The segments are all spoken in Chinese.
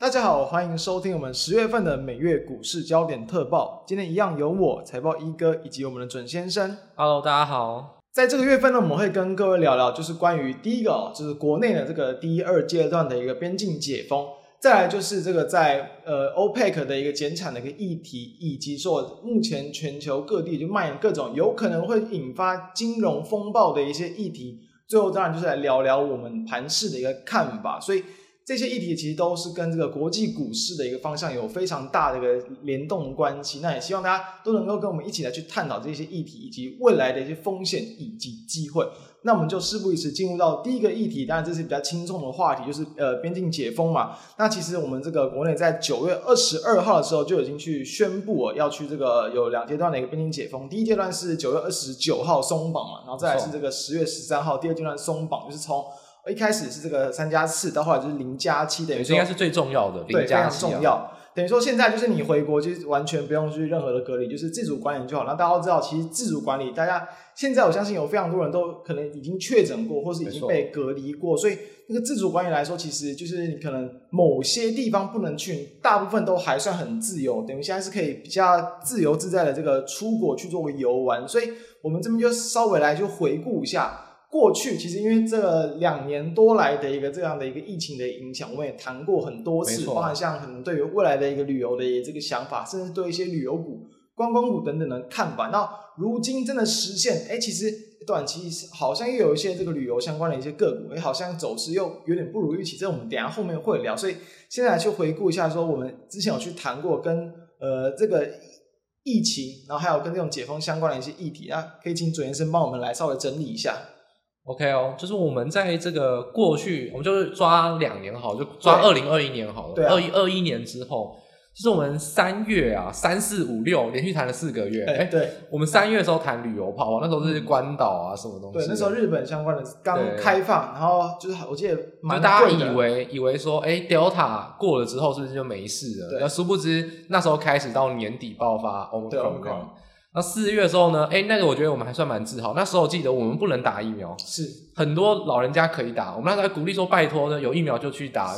大家好，欢迎收听我们十月份的每月股市焦点特报。今天一样有我财报一哥以及我们的准先生。Hello，大家好。在这个月份呢，我们会跟各位聊聊，就是关于第一个哦，就是国内的这个第一二阶段的一个边境解封，再来就是这个在呃 OPEC 的一个减产的一个议题，以及说目前全球各地就蔓延各种有可能会引发金融风暴的一些议题。最后当然就是来聊聊我们盘市的一个看法，所以。这些议题其实都是跟这个国际股市的一个方向有非常大的一个联动关系。那也希望大家都能够跟我们一起来去探讨这些议题以及未来的一些风险以及机会。那我们就事不宜迟，进入到第一个议题。当然这是比较轻松的话题，就是呃边境解封嘛。那其实我们这个国内在九月二十二号的时候就已经去宣布要去这个有两阶段的一个边境解封。第一阶段是九月二十九号松绑嘛，然后再来是这个十月十三号第二阶段松绑，就是从。一开始是这个三加四，到后来就是零加七，等于说应该是最重要的，对，非常重要。等于说现在就是你回国，就是完全不用去任何的隔离，就是自主管理就好。那大家都知道，其实自主管理，大家现在我相信有非常多人都可能已经确诊过，或是已经被隔离过，所以那个自主管理来说，其实就是你可能某些地方不能去，大部分都还算很自由，等于现在是可以比较自由自在的这个出国去做个游玩。所以我们这边就稍微来就回顾一下。过去其实因为这两年多来的一个这样的一个疫情的影响，我们也谈过很多次，包含像可能对于未来的一个旅游的这个想法，甚至对一些旅游股、观光股等等的看法。那如今真的实现，哎，其实短期好像又有一些这个旅游相关的一些个股，哎，好像走势又有点不如预期。这我们等一下后面会聊。所以现在来去回顾一下，说我们之前有去谈过跟呃这个疫情，然后还有跟这种解封相关的一些议题，那可以请准先生帮我们来稍微整理一下。OK 哦，就是我们在这个过去，我们就是抓两年好，就抓二零二一年好了。对，二一二一年之后，就是我们三月啊，三四五六连续谈了四个月。哎，对，我们三月的时候谈旅游泡泡，那时候是关岛啊，什么东西？对，那时候日本相关的刚开放，然后就是我记得蛮就大家以为以为说，哎，Delta 过了之后是不是就没事了？对，殊不知那时候开始到年底爆发 Omicron。那四月的时候呢？哎，那个我觉得我们还算蛮自豪。那时候记得我们不能打疫苗，是很多老人家可以打。我们那时候还鼓励说，拜托呢，有疫苗就去打。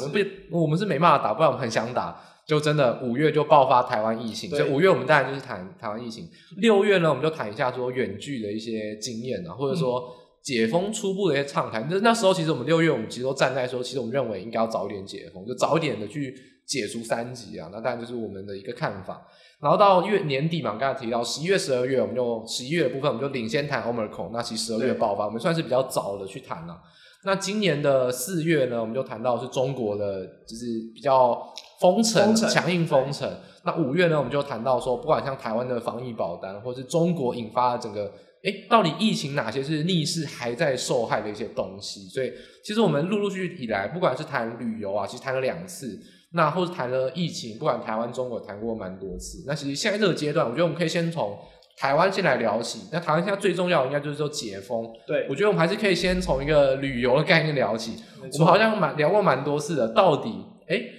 不，我们是没办法打，不然我们很想打。就真的五月就爆发台湾疫情，所以五月我们当然就是谈台湾疫情。六月呢，我们就谈一下说远距的一些经验啊，或者说解封初步的一些畅谈。那、嗯、那时候其实我们六月我们其实都站在说，其实我们认为应该要早一点解封，就早一点的去解除三级啊。那当然就是我们的一个看法。然后到月年底嘛，刚才提到十一月、十二月，我们就十一月的部分，我们就领先谈 Omicron。那其实十二月爆发，我们算是比较早的去谈了。那今年的四月呢，我们就谈到是中国的，就是比较封城、强硬封城。那五月呢，我们就谈到说，不管像台湾的防疫保单，或是中国引发的整个，诶，到底疫情哪些是逆势还在受害的一些东西？所以，其实我们陆陆续续以来，不管是谈旅游啊，其实谈了两次。那或者谈了疫情，不管台湾、中国谈过蛮多次。那其实现在这个阶段，我觉得我们可以先从台湾先来聊起。那台湾现在最重要的应该就是说解封。对，我觉得我们还是可以先从一个旅游的概念聊起。我们好像蛮聊过蛮多次的，到底哎、欸，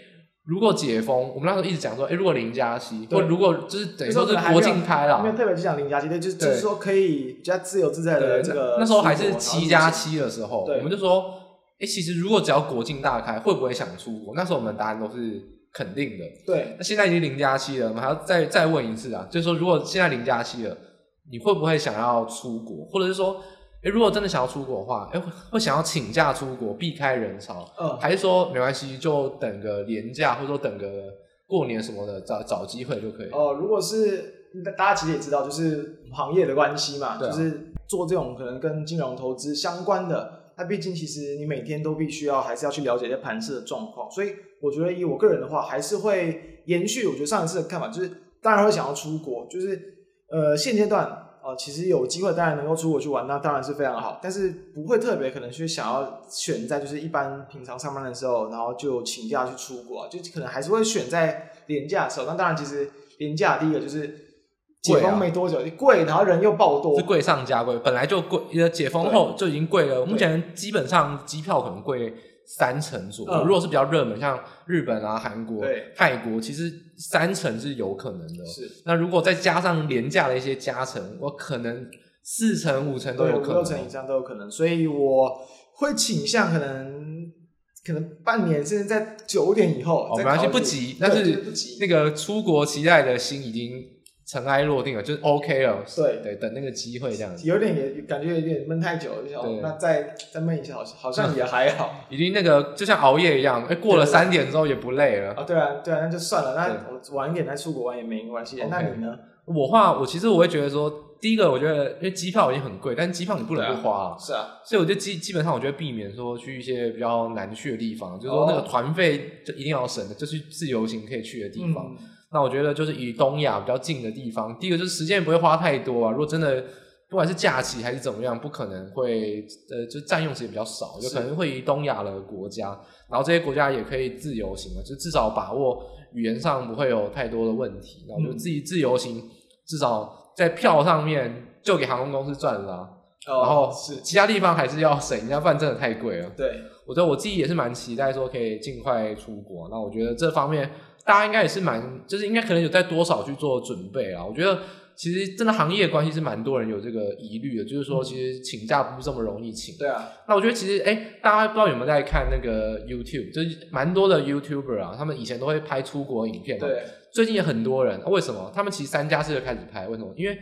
如果解封，我们那时候一直讲说，哎、欸，如果零加七，或如果就是等于说是国境开了，没有特别去讲零加七，对，就是就是说可以比较自由自在的这个。那时候还是七加七的时候，我们就说。哎、欸，其实如果只要国境大开，会不会想出国？那时候我们答案都是肯定的。对，那现在已经零加七了，我们还要再再问一次啊，就是说，如果现在零加七了，你会不会想要出国？或者是说，哎、欸，如果真的想要出国的话，哎、欸，会想要请假出国，避开人潮？嗯，还是说没关系，就等个年假，或者说等个过年什么的，找找机会就可以？哦、呃，如果是大家其实也知道，就是行业的关系嘛，啊、就是做这种可能跟金融投资相关的。那毕竟，其实你每天都必须要还是要去了解一些盘势的状况，所以我觉得以我个人的话，还是会延续我觉得上一次的看法，就是当然会想要出国，就是呃现阶段啊、其实有机会当然能够出国去玩，那当然是非常好，但是不会特别可能去想要选在就是一般平常上班的时候，然后就请假去出国，就可能还是会选在连假的时候。那当然，其实连假第一个就是。解封没多久，贵，然后人又爆多，是贵上加贵，本来就贵，解封后就已经贵了。目前基本上机票可能贵三成左右。如果是比较热门，像日本啊、韩国、泰国，其实三成是有可能的。是，那如果再加上廉价的一些加成，我可能四成、五成都有可能，六成以上都有可能。所以我会倾向可能可能半年甚至在九点以后。哦，没关系，不急。但是那个出国期待的心已经尘埃落定了，就是 OK 了。对对，等那个机会这样子。有点也感觉有点闷太久了，就想那再再闷一下，好像好像也还好。已经那个就像熬夜一样，哎，过了三点之后也不累了。啊，对啊，对啊，那就算了。那我晚一点再出国玩也没关系。那你呢？我话，我其实我会觉得说。第一个，我觉得因为机票已经很贵，但是机票你不能不花啊。是啊，所以我就基基本上，我觉得避免说去一些比较难去的地方，就是说那个团费就一定要省的，就是自由行可以去的地方。那我觉得就是以东亚比较近的地方，第一个就是时间也不会花太多啊。如果真的不管是假期还是怎么样，不可能会呃就占用时间比较少，就可能会以东亚的国家，然后这些国家也可以自由行啊，就至少把握语言上不会有太多的问题，然后就自己自由行，至少。在票上面就给航空公司赚了，啊，oh, 然后是其他地方还是要省一下，不然真的太贵了。对，我觉得我自己也是蛮期待说可以尽快出国。那我觉得这方面大家应该也是蛮，就是应该可能有在多少去做准备啊。我觉得其实真的行业关系是蛮多人有这个疑虑的，就是说其实请假不是这么容易请。对啊。那我觉得其实哎，大家不知道有没有在看那个 YouTube，就是蛮多的 YouTuber 啊，他们以前都会拍出国影片嘛。对。最近也很多人，为什么？他们其实三加四就开始拍，为什么？因为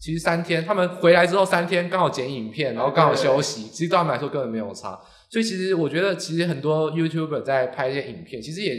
其实三天，他们回来之后三天刚好剪影片，然后刚好休息，其实对他们来说根本没有差。所以其实我觉得，其实很多 YouTuber 在拍一些影片，其实也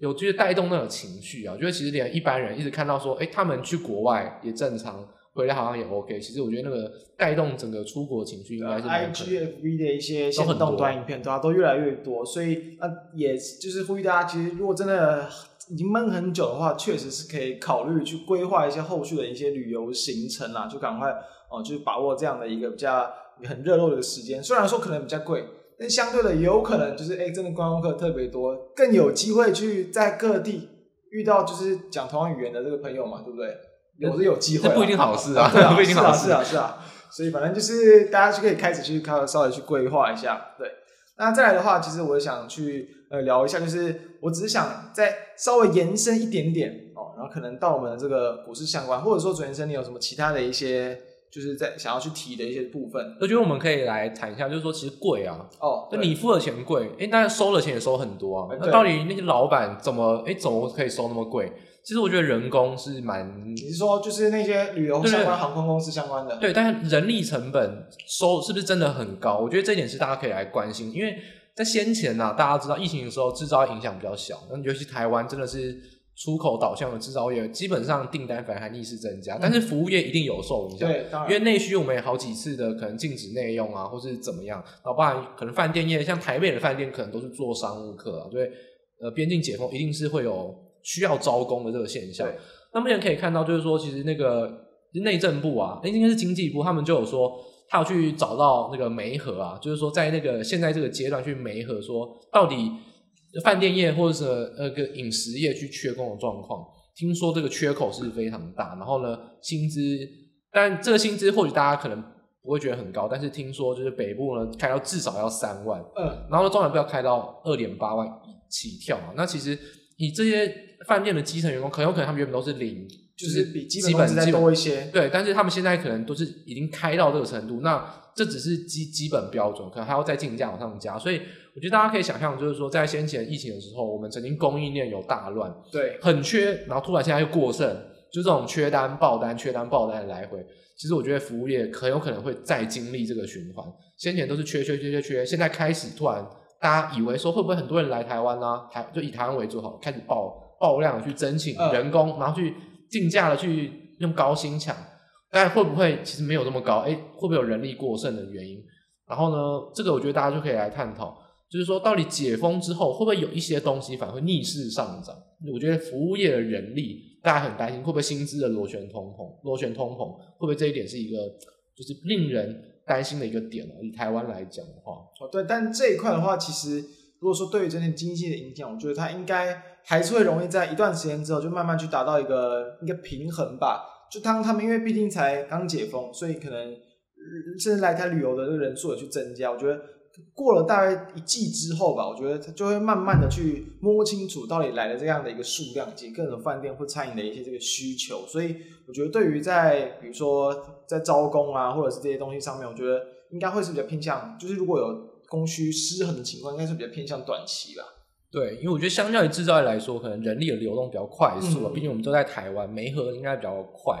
有就是带动那种情绪啊。我觉得其实连一般人一直看到说，哎，他们去国外也正常，回来好像也 OK。其实我觉得那个带动整个出国情绪应该是 IGFV 的一些行动短影片，对啊，都越来越多。所以那也就是呼吁大家，其实如果真的。已经闷很久的话，确实是可以考虑去规划一些后续的一些旅游行程啦，就赶快哦、呃，就是把握这样的一个比较很热络的时间。虽然说可能比较贵，但相对的也有可能就是哎，真的观光客特别多，更有机会去在各地遇到就是讲同样语言的这个朋友嘛，对不对？有是有机会，这不一定好事啊，对啊，不一定好事是啊，是啊，是啊。所以反正就是大家就可以开始去稍稍微去规划一下，对。那再来的话，其实我想去呃聊一下，就是我只是想再稍微延伸一点点哦，然后可能到我们的这个股市相关，或者说主持人你有什么其他的一些，就是在想要去提的一些部分。我觉得我们可以来谈一下，就是说其实贵啊，哦，那你付的钱贵，哎，但是收的钱也收很多啊，那到底那些老板怎么哎怎么可以收那么贵？其实我觉得人工是蛮，你是说就是那些旅游相关、航空公司相关的？对，但是人力成本收是不是真的很高？我觉得这一点是大家可以来关心，因为在先前呢、啊，大家知道疫情的时候制造影响比较小，那尤其台湾真的是出口导向的制造业，基本上订单反而还逆势增加，但是服务业一定有受影响，对，因为内需我们也好几次的可能禁止内用啊，或是怎么样，然后包含可能饭店业，像台北的饭店可能都是做商务客啊，所以呃边境解封一定是会有。需要招工的这个现象，那目前可以看到，就是说，其实那个内政部啊，应该是经济部，他们就有说，他要去找到那个媒合啊，就是说，在那个现在这个阶段去媒合，说到底饭店业或者是那个饮食业去缺工的状况，听说这个缺口是非常大，然后呢，薪资，但这个薪资或许大家可能不会觉得很高，但是听说就是北部呢开到至少要三万，嗯，然后呢中南部要开到二点八万起跳啊，那其实以这些。饭店的基层员工很有可能他们原本都是零，就是比基本再多一些。对，但是他们现在可能都是已经开到这个程度，那这只是基基本标准，可能还要再进价往上加。所以我觉得大家可以想象，就是说在先前疫情的时候，我们曾经供应链有大乱，对，很缺，然后突然现在又过剩，就这种缺单爆单、缺单爆单的来回。其实我觉得服务业很有可能会再经历这个循环。先前都是缺缺缺缺缺，现在开始突然大家以为说会不会很多人来台湾呢？台就以台湾为主好，开始爆。爆量的去争请人工，然后去竞价的去用高薪抢，但会不会其实没有那么高？哎，会不会有人力过剩的原因？然后呢，这个我觉得大家就可以来探讨，就是说到底解封之后会不会有一些东西反而会逆势上涨？我觉得服务业的人力大家很担心，会不会薪资的螺旋通膨？螺旋通膨会不会这一点是一个就是令人担心的一个点呢？以台湾来讲的话，哦对，但这一块的话，其实如果说对于整体经济的影响，我觉得它应该。还是会容易在一段时间之后就慢慢去达到一个一个平衡吧。就当他们因为毕竟才刚解封，所以可能甚至来台旅游的这个人数也去增加。我觉得过了大概一季之后吧，我觉得他就会慢慢的去摸清楚到底来的这样的一个数量以及各种饭店或餐饮的一些这个需求。所以我觉得对于在比如说在招工啊或者是这些东西上面，我觉得应该会是比较偏向，就是如果有。供需失衡的情况，应该是比较偏向短期吧。对，因为我觉得相较于制造业来说，可能人力的流动比较快速了。毕、嗯、竟我们都在台湾，媒合应该比较快。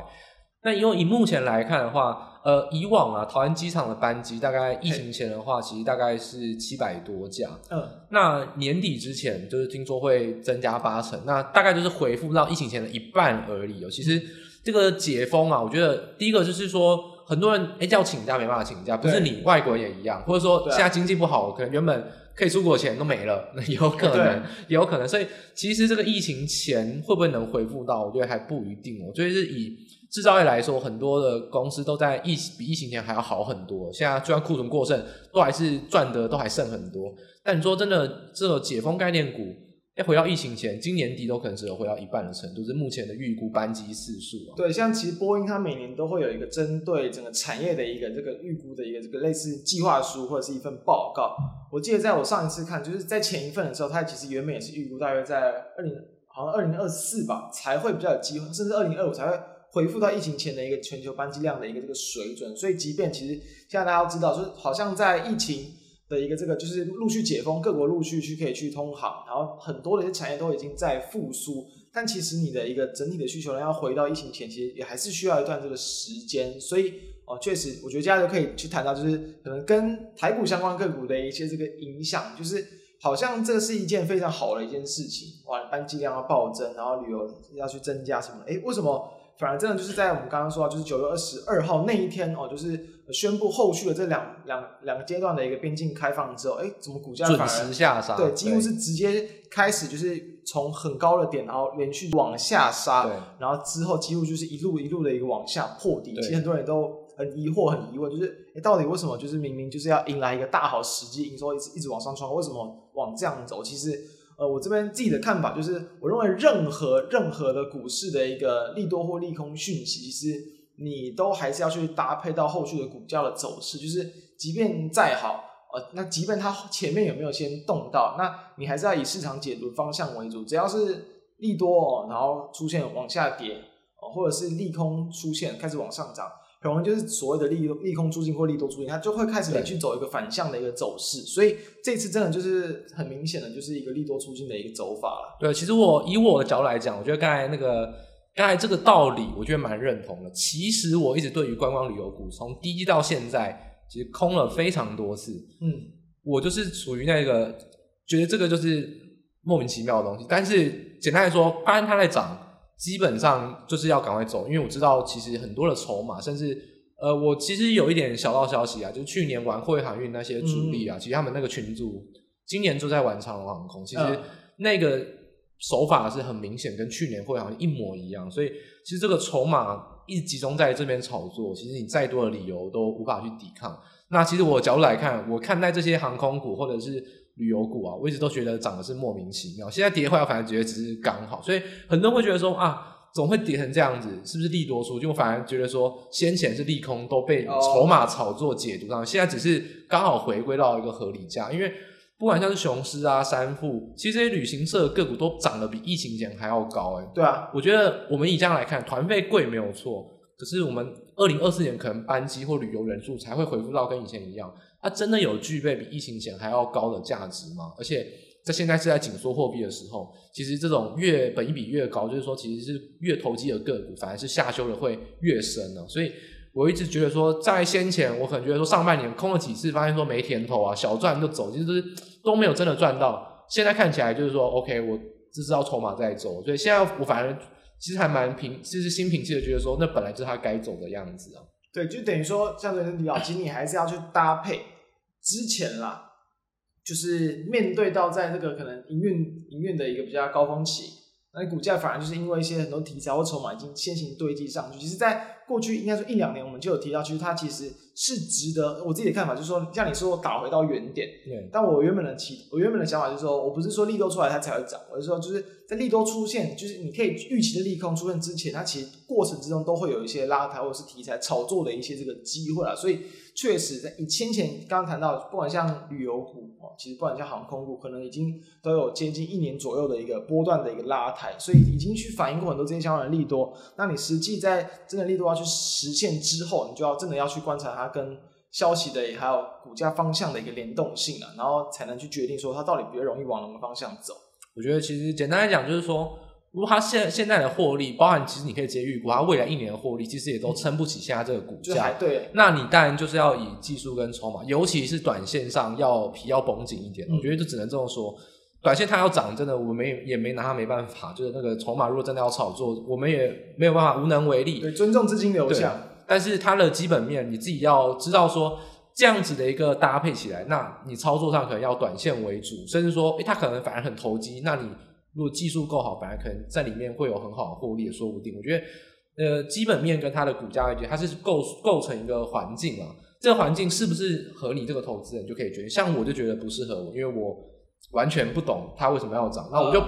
那因为以目前来看的话，呃，以往啊，桃园机场的班机大概疫情前的话，其实大概是七百多架。嗯。那年底之前，就是听说会增加八成，那大概就是恢复到疫情前的一半而已哦。其实这个解封啊，我觉得第一个就是说，很多人哎叫请假没办法请假，不是你，外国也一样，或者说现在经济不好，可能原本可以出国的钱都没了，那有可能，也有可能。所以其实这个疫情前会不会能恢复到，我觉得还不一定哦。所以是以。制造业来说，很多的公司都在疫比疫情前还要好很多。现在就算库存过剩，都还是赚的都还剩很多。但你说真的，这个解封概念股要回到疫情前，今年底都可能只有回到一半的程度，是目前的预估班机次数啊。对，像其实波音它每年都会有一个针对整个产业的一个这个预估的一个这个类似计划书或者是一份报告。我记得在我上一次看，就是在前一份的时候，它其实原本也是预估大约在二零好像二零二四吧才会比较有机会，甚至二零二五才会。恢复到疫情前的一个全球班机量的一个这个水准，所以即便其实现在大家都知道，就是好像在疫情的一个这个就是陆续解封，各国陆续去可以去通航，然后很多的一些产业都已经在复苏，但其实你的一个整体的需求量要回到疫情前，其实也还是需要一段这个时间。所以哦，确实，我觉得接下来就可以去谈到，就是可能跟台股相关个股的一些这个影响，就是好像这是一件非常好的一件事情，哇，班机量要暴增，然后旅游要去增加什么？诶，为什么？反而真的就是在我们刚刚说到，就是九月二十二号那一天哦，就是宣布后续的这两两两个阶段的一个边境开放之后，哎，怎么股价反而准时下杀？对，几乎是直接开始就是从很高的点，然后连续往下杀，对，然后之后几乎就是一路一路的一个往下破底。其实很多人都很疑惑、很疑问，就是哎，到底为什么就是明明就是要迎来一个大好时机，营收一直一直往上冲，为什么往这样走？其实。呃，我这边自己的看法就是，我认为任何任何的股市的一个利多或利空讯息，其实你都还是要去搭配到后续的股价的走势。就是即便再好，呃，那即便它前面有没有先动到，那你还是要以市场解读方向为主。只要是利多哦，然后出现往下跌，哦，或者是利空出现开始往上涨。可能就是所谓的利利空出尽或利多出尽，它就会开始连续走一个反向的一个走势，所以这次真的就是很明显的就是一个利多出尽的一个走法了。对，其实我以我的角度来讲，我觉得刚才那个刚才这个道理，我觉得蛮认同的。其实我一直对于观光旅游股从第一到现在，其实空了非常多次。嗯，我就是属于那个觉得这个就是莫名其妙的东西，但是简单来说，当然它在涨。基本上就是要赶快走，因为我知道其实很多的筹码，甚至呃，我其实有一点小道消息啊，就是去年玩货运航运那些主力啊，嗯、其实他们那个群组今年就在玩长龙航空，其实那个手法是很明显跟去年货柜航运一模一样，所以其实这个筹码一直集中在这边炒作，其实你再多的理由都无法去抵抗。那其实我的角度来看，我看待这些航空股或者是。旅游股啊，我一直都觉得涨的是莫名其妙。现在跌的话，我反而觉得只是刚好。所以很多人会觉得说啊，总会跌成这样子，是不是利多出？就我反而觉得说，先前是利空都被筹码炒作解读上，现在只是刚好回归到一个合理价。因为不管像是雄狮啊、三富，其实这些旅行社个股都涨得比疫情前还要高哎、欸。对啊，我觉得我们以这样来看，团费贵没有错，可是我们二零二四年可能班机或旅游人数才会恢复到跟以前一样。它真的有具备比疫情前还要高的价值吗？而且在现在是在紧缩货币的时候，其实这种越本益比越高，就是说其实是越投机的个股，反而是下修的会越深呢。所以我一直觉得说，在先前我可能觉得说上半年空了几次，发现说没甜头啊，小赚就走，其实都没有真的赚到。现在看起来就是说，OK，我只知道筹码在走，所以现在我反而其实还蛮平，其实心平气的觉得说，那本来就是它该走的样子啊。对，就等于说，像这个比较，其实你还是要去搭配之前啦，就是面对到在这个可能营运营运的一个比较高峰期，那股价反而就是因为一些很多题材或筹码已经先行堆积上去。其实，在过去应该说一两年，我们就有提到，其实它其实是值得。我自己的看法就是说，像你说我打回到原点，对。但我原本的期，我原本的想法就是说，我不是说利多出来它才会涨，我是说就是在利多出现，就是你可以预期的利空出现之前，它其实过程之中都会有一些拉抬或者是题材炒作的一些这个机会啊，所以。确实，在以先前刚刚谈到，不管像旅游股哦，其实不管像航空股，可能已经都有接近一年左右的一个波段的一个拉抬，所以已经去反映过很多这些相关的利多。那你实际在真的利多要去实现之后，你就要真的要去观察它跟消息的，还有股价方向的一个联动性啊，然后才能去决定说它到底比较容易往哪个方向走。我觉得其实简单来讲就是说，如果它现现在的获利，包含其实你可以直接预估它未来一年的获利，其实也都撑不起现在这个股价。嗯、对，那你当然就是要以技术跟筹码，尤其是短线上要皮要绷紧一点。嗯、我觉得就只能这么说，短线它要涨，真的我们也没拿它没办法。就是那个筹码如果真的要炒作，我们也没有办法，无能为力。对，尊重资金流向。但是它的基本面你自己要知道说。这样子的一个搭配起来，那你操作上可能要短线为主，甚至说，诶，它可能反而很投机。那你如果技术够好，反而可能在里面会有很好的获利，也说不定。我觉得，呃，基本面跟它的股价，它是构构成一个环境啊。这个环境是不是合你这个投资人就可以决定？像我就觉得不适合我，因为我完全不懂它为什么要涨，那我就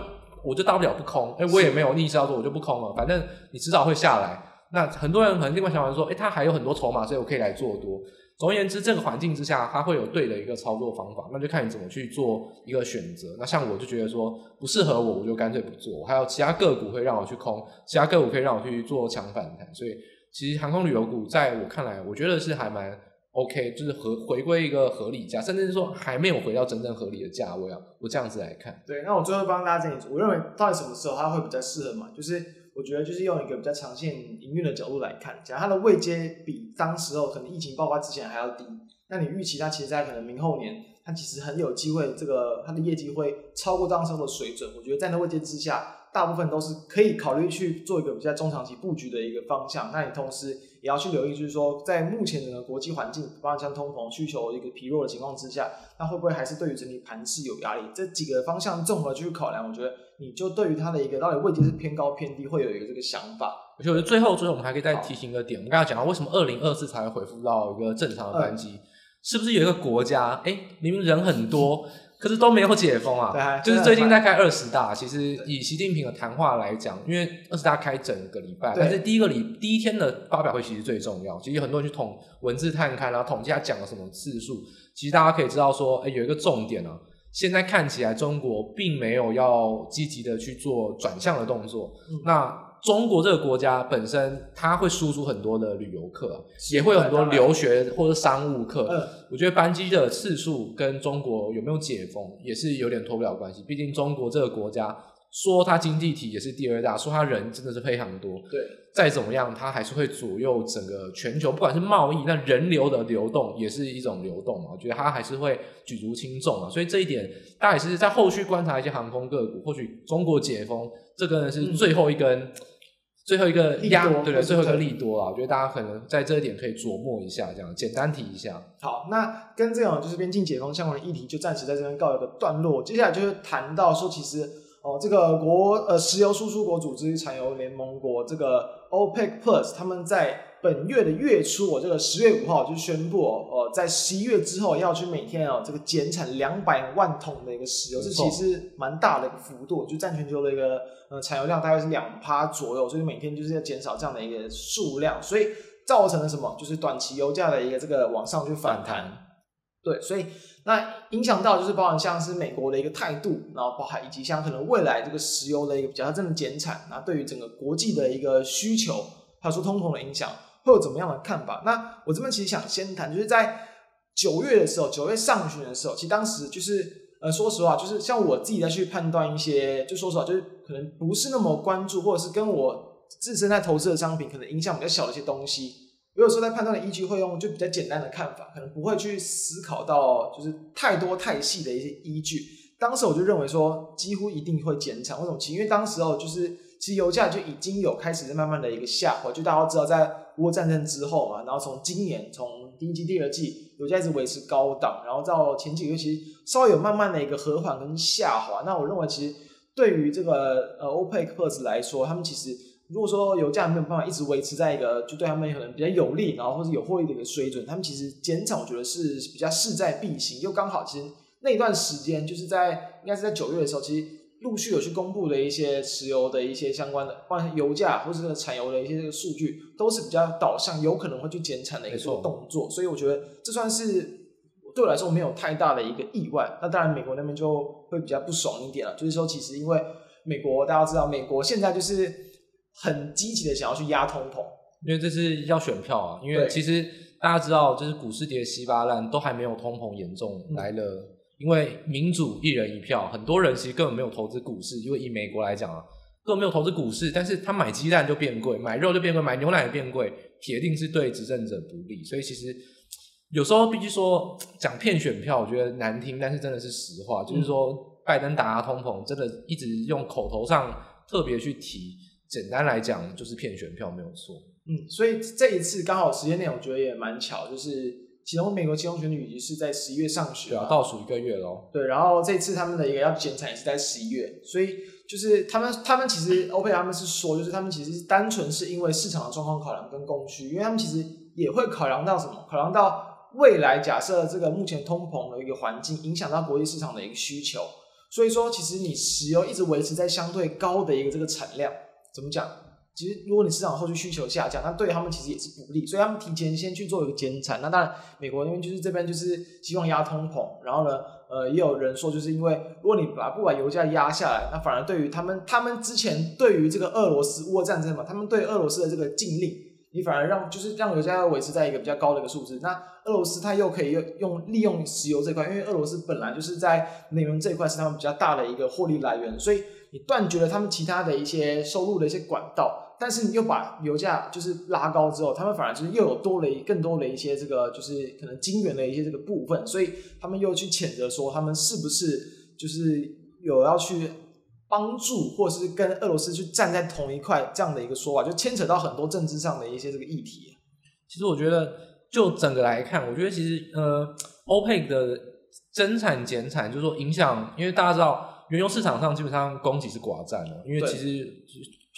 我就大不了不空，诶，我也没有逆势要做，我就不空了。反正你迟早会下来。那很多人可能另外想法说，诶，它还有很多筹码，所以我可以来做多。总而言之，这个环境之下，它会有对的一个操作方法，那就看你怎么去做一个选择。那像我就觉得说不适合我，我就干脆不做。还有其他个股会让我去空，其他个股可以让我去做强反弹。所以其实航空旅游股在我看来，我觉得是还蛮 OK，就是回回归一个合理价，甚至是说还没有回到真正合理的价位啊。我这样子来看。对，那我最后帮大家整理，我认为到底什么时候它会比较适合嘛？就是。我觉得就是用一个比较长线营运的角度来看，假如它的位阶比当时候可能疫情爆发之前还要低，那你预期它其实在可能明后年，它其实很有机会，这个它的业绩会超过当时候的水准。我觉得在那位阶之下，大部分都是可以考虑去做一个比较中长期布局的一个方向。那你同时也要去留意，就是说在目前整个国际环境，包括像通膨需求一个疲弱的情况之下，那会不会还是对于整体盘势有压力？这几个方向综合去考量，我觉得。你就对于它的一个到底位置是偏高偏低，会有一个这个想法。而且我觉得最后最后我们还可以再提醒一个点，我们刚才讲到为什么二零二四才会恢复到一个正常的班机，嗯、是不是有一个国家，哎，明明人很多，可是都没有解封啊？对，就是最近在开二十大，其实以习近平的谈话来讲，因为二十大开整个礼拜，但是第一个礼第一天的发表会其实最重要。其实很多人去统文字探看，然后统计他讲了什么次数，其实大家可以知道说，哎，有一个重点啊。现在看起来，中国并没有要积极的去做转向的动作。嗯、那中国这个国家本身，它会输出很多的旅游客，是也会有很多留学或者商务客。嗯、我觉得班机的次数跟中国有没有解封也是有点脱不了关系。毕竟中国这个国家。说它经济体也是第二大，说它人真的是非常多。对，再怎么样，它还是会左右整个全球，不管是贸易，那人流的流动也是一种流动嘛。我觉得它还是会举足轻重嘛。所以这一点，大家也是在后续观察一些航空个股，或许中国解封，这个呢是最后一根，嗯、最后一个压，多对对，最后一个利多啊。我觉得大家可能在这一点可以琢磨一下，这样简单提一下。好，那跟这种就是边境解封相关的议题，就暂时在这边告一个段落。接下来就是谈到说，其实。哦，这个国呃石油输出国组织产油联盟国这个 OPEC Plus，他们在本月的月初，我这个十月五号就宣布哦，呃，在十一月之后要去每天哦这个减产两百万桶的一个石油，这其实蛮大的一个幅度，就占全球的一个呃产油量大概是两趴左右，所以每天就是要减少这样的一个数量，所以造成了什么？就是短期油价的一个这个往上去反弹。对，所以那影响到就是包含像是美国的一个态度，然后包含以及像可能未来这个石油的一个比较真的减产，那对于整个国际的一个需求，还有说通膨的影响，会有怎么样的看法？那我这边其实想先谈，就是在九月的时候，九月上旬的时候，其实当时就是呃，说实话，就是像我自己在去判断一些，就说实话，就是可能不是那么关注，或者是跟我自身在投资的商品可能影响比较小的一些东西。有时候在判断的依据会用就比较简单的看法，可能不会去思考到就是太多太细的一些依据。当时我就认为说几乎一定会减产，为什么？其因为当时候就是其实油价就已经有开始在慢慢的一个下滑，就大家都知道在乌俄战争之后嘛，然后从今年从第一季、第二季油价一直维持高档，然后到前几个月其实稍微有慢慢的一个和缓跟下滑。那我认为其实对于这个呃 OPEC 来说，他们其实。如果说油价没有办法一直维持在一个就对他们可能比较有利，然后或者有获利的一个水准，他们其实减产我觉得是比较势在必行。又刚好其实那一段时间就是在应该是在九月的时候，其实陆续有去公布的一些石油的一些相关的，包括油价或者是产油的一些这个数据，都是比较导向有可能会去减产的一个动作。所以我觉得这算是对我来说没有太大的一个意外。那当然美国那边就会比较不爽一点了，就是说其实因为美国大家知道，美国现在就是。很积极的想要去压通膨，因为这是要选票啊。因为其实大家知道，就是股市跌稀巴烂，都还没有通膨严重来了。嗯、因为民主一人一票，很多人其实根本没有投资股市。因为以美国来讲啊，根本没有投资股市，但是他买鸡蛋就变贵，买肉就变贵，买牛奶也变贵，铁定是对执政者不利。所以其实有时候必须说讲骗选票，我觉得难听，但是真的是实话，就是说。拜登打压通膨，真的一直用口头上特别去提，简单来讲就是骗选票没有错。嗯，所以这一次刚好时间点，我觉得也蛮巧，就是其中美国期中选举是在十一月上旬，对啊，倒数一个月咯。对，然后这次他们的一个要减产也是在十一月，所以就是他们他们其实欧佩克他们是说，就是他们其实是单纯是因为市场的状况考量跟供需，因为他们其实也会考量到什么？考量到未来假设这个目前通膨的一个环境影响到国际市场的一个需求。所以说，其实你石油一直维持在相对高的一个这个产量，怎么讲？其实如果你市场后续需求下降，那对他们其实也是不利。所以他们提前先去做一个减产。那当然，美国那边就是这边就是希望压通膨。然后呢，呃，也有人说，就是因为如果你把不把油价压下来，那反而对于他们，他们之前对于这个俄罗斯乌战争嘛，他们对俄罗斯的这个禁令。你反而让就是让油价维持在一个比较高的一个数字，那俄罗斯它又可以用用利用石油这块，因为俄罗斯本来就是在能源这一块是他们比较大的一个获利来源，所以你断绝了他们其他的一些收入的一些管道，但是你又把油价就是拉高之后，他们反而就是又有多了更多的一些这个就是可能晶圆的一些这个部分，所以他们又去谴责说他们是不是就是有要去。帮助，或是跟俄罗斯去站在同一块这样的一个说法，就牵扯到很多政治上的一些这个议题。其实我觉得，就整个来看，我觉得其实呃，欧佩克的增产减产，就是说影响，因为大家知道，原油市场上基本上供给是寡占的，因为其实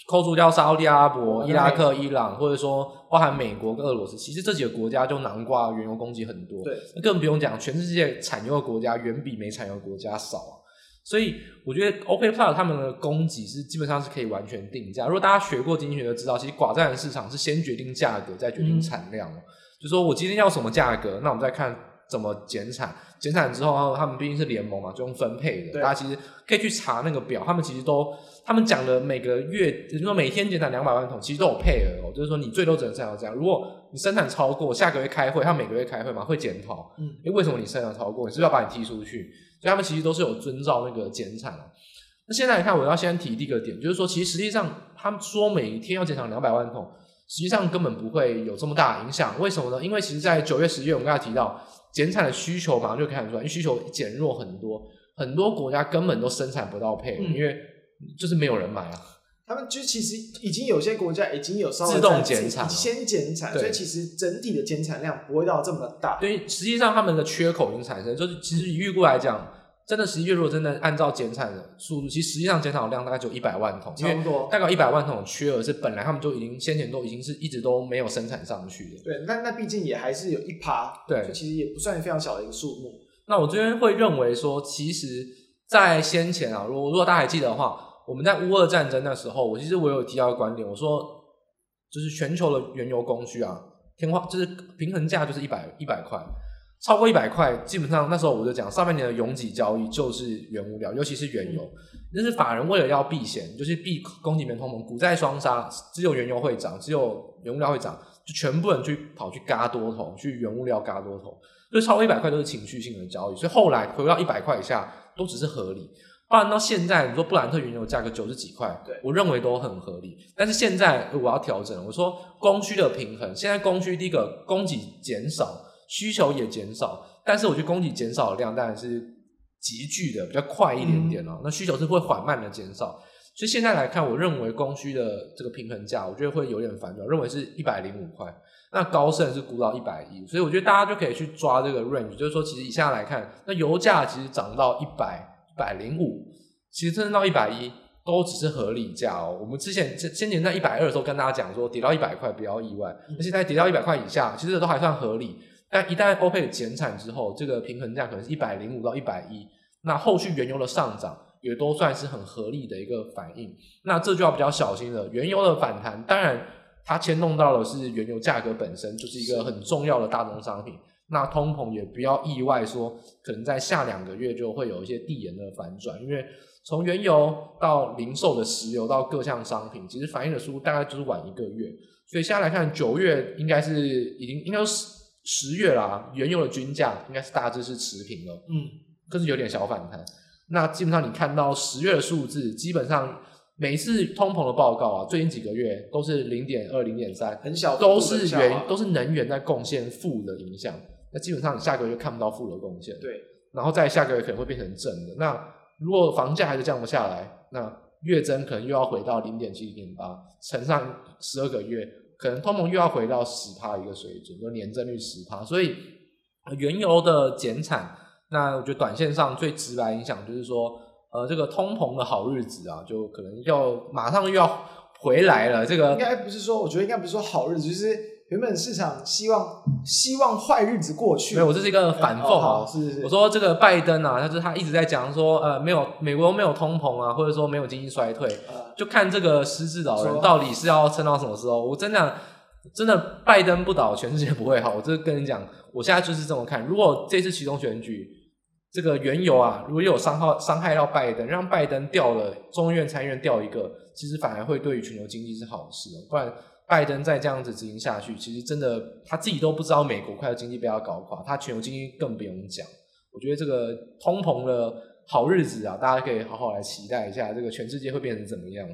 扣除掉沙乌地阿拉伯、伊拉克、伊朗，或者说包含美国跟俄罗斯，其实这几个国家就南瓜原油供给很多。对，更不用讲，全世界产油的国家远比没产油的国家少啊。所以我觉得 OPEC Plus 他们的供给是基本上是可以完全定价。如果大家学过经济学就知道，其实寡占的市场是先决定价格，再决定产量。嗯、就说我今天要什么价格，那我们再看怎么减产。减产之后，他们毕竟是联盟嘛，就用分配的。大家其实可以去查那个表，他们其实都他们讲的每个月，就是说每天减产两百万桶，其实都有配额哦。就是说你最多只能生产这样。如果你生产超过，下个月开会，他每个月开会嘛会检讨。嗯，诶，为什么你生产超过？你是不是要把你踢出去？所以他们其实都是有遵照那个减产。那现在来看，我要先提第一个点，就是说，其实实际上他们说每天要减产两百万桶，实际上根本不会有这么大的影响。为什么呢？因为其实，在九月、十月，我们刚才提到减产的需求马上就看出来，因为需求减弱很多，很多国家根本都生产不到配，嗯、因为就是没有人买啊。他们就其实已经有些国家已经有稍微自动减产，先减产，所以其实整体的减产量不会到这么大。对，实际上他们的缺口已经产生，就是其实以预估来讲，真的十一月如果真的按照减产的速度，其实实际上减产量大概就一百万桶，差不多，大概一百万桶的缺额是本来他们就已经先前都已经是一直都没有生产上去的。对，那那毕竟也还是有一趴，对，其实也不算非常小的一个数目。那我这边会认为说，其实，在先前啊，如果如果大家还记得的话。我们在乌俄战争那时候，我其实我有提到观点，我说就是全球的原油供需啊，天花就是平衡价就是一百一百块，超过一百块，基本上那时候我就讲上半年的拥挤交易就是原物料，尤其是原油，那、嗯、是法人为了要避险，就是避供给面通膨，股债双杀，只有原油会涨，只有原物料会涨，就全部人去跑去嘎多头，去原物料嘎多头，就超过一百块都是情绪性的交易，所以后来回到一百块以下都只是合理。不然到现在，你说布兰特原油价格九十几块，对我认为都很合理。但是现在我要调整，我说供需的平衡，现在供需第一个供给减少，需求也减少，但是我觉得供给减少的量当然是急剧的，比较快一点点哦。嗯、那需求是会缓慢的减少，所以现在来看，我认为供需的这个平衡价，我觉得会有点反转，认为是一百零五块。那高盛是估到一百一，所以我觉得大家就可以去抓这个 range，就是说其实以下来看，那油价其实涨到一百。一百零五，其实真的到一百一都只是合理价哦。我们之前先前在一百二的时候跟大家讲说，跌到一百块不要意外，而且在跌到一百块以下，其实都还算合理。但一旦欧佩克减产之后，这个平衡价可能是一百零五到一百一，那后续原油的上涨也都算是很合理的一个反应。那这就要比较小心了。原油的反弹，当然它牵动到的是原油价格本身，就是一个很重要的大宗商品。那通膨也不要意外说，可能在下两个月就会有一些递延的反转，因为从原油到零售的石油到各项商品，其实反映的速度大概就是晚一个月。所以现在来看，九月应该是已经应该是十十月啦，原油的均价应该是大致是持平了，嗯，可是有点小反弹。那基本上你看到十月的数字，基本上每一次通膨的报告啊，最近几个月都是零点二、零点三，很小，都是原都是能源在贡献负的影响。那基本上你下个月看不到负的贡献，对，然后在下个月可能会变成正的。那如果房价还是降不下来，那月增可能又要回到零点七、零点八，乘上十二个月，可能通膨又要回到十帕一个水准，就年增率十帕。所以原油的减产，那我觉得短线上最直白影响就是说，呃，这个通膨的好日子啊，就可能要马上又要回来了。这个应该不是说，我觉得应该不是说好日子，就是。原本市场希望希望坏日子过去，没有，我这是一个反讽啊。是是是，我说这个拜登啊，他就是他一直在讲说，呃，没有美国没有通膨啊，或者说没有经济衰退，就看这个失智老人到底是要撑到什么时候。我真的真的，拜登不倒，全世界不会好。我就跟你讲，我现在就是这么看。如果这次其中选举，这个原油啊，如果有伤害伤害到拜登，让拜登掉了众议院参议院掉一个，其实反而会对于全球经济是好事，不然。拜登再这样子执行下去，其实真的他自己都不知道美国快要经济被他搞垮，他全球经济更不用讲。我觉得这个通膨的好日子啊，大家可以好好来期待一下，这个全世界会变成怎么样？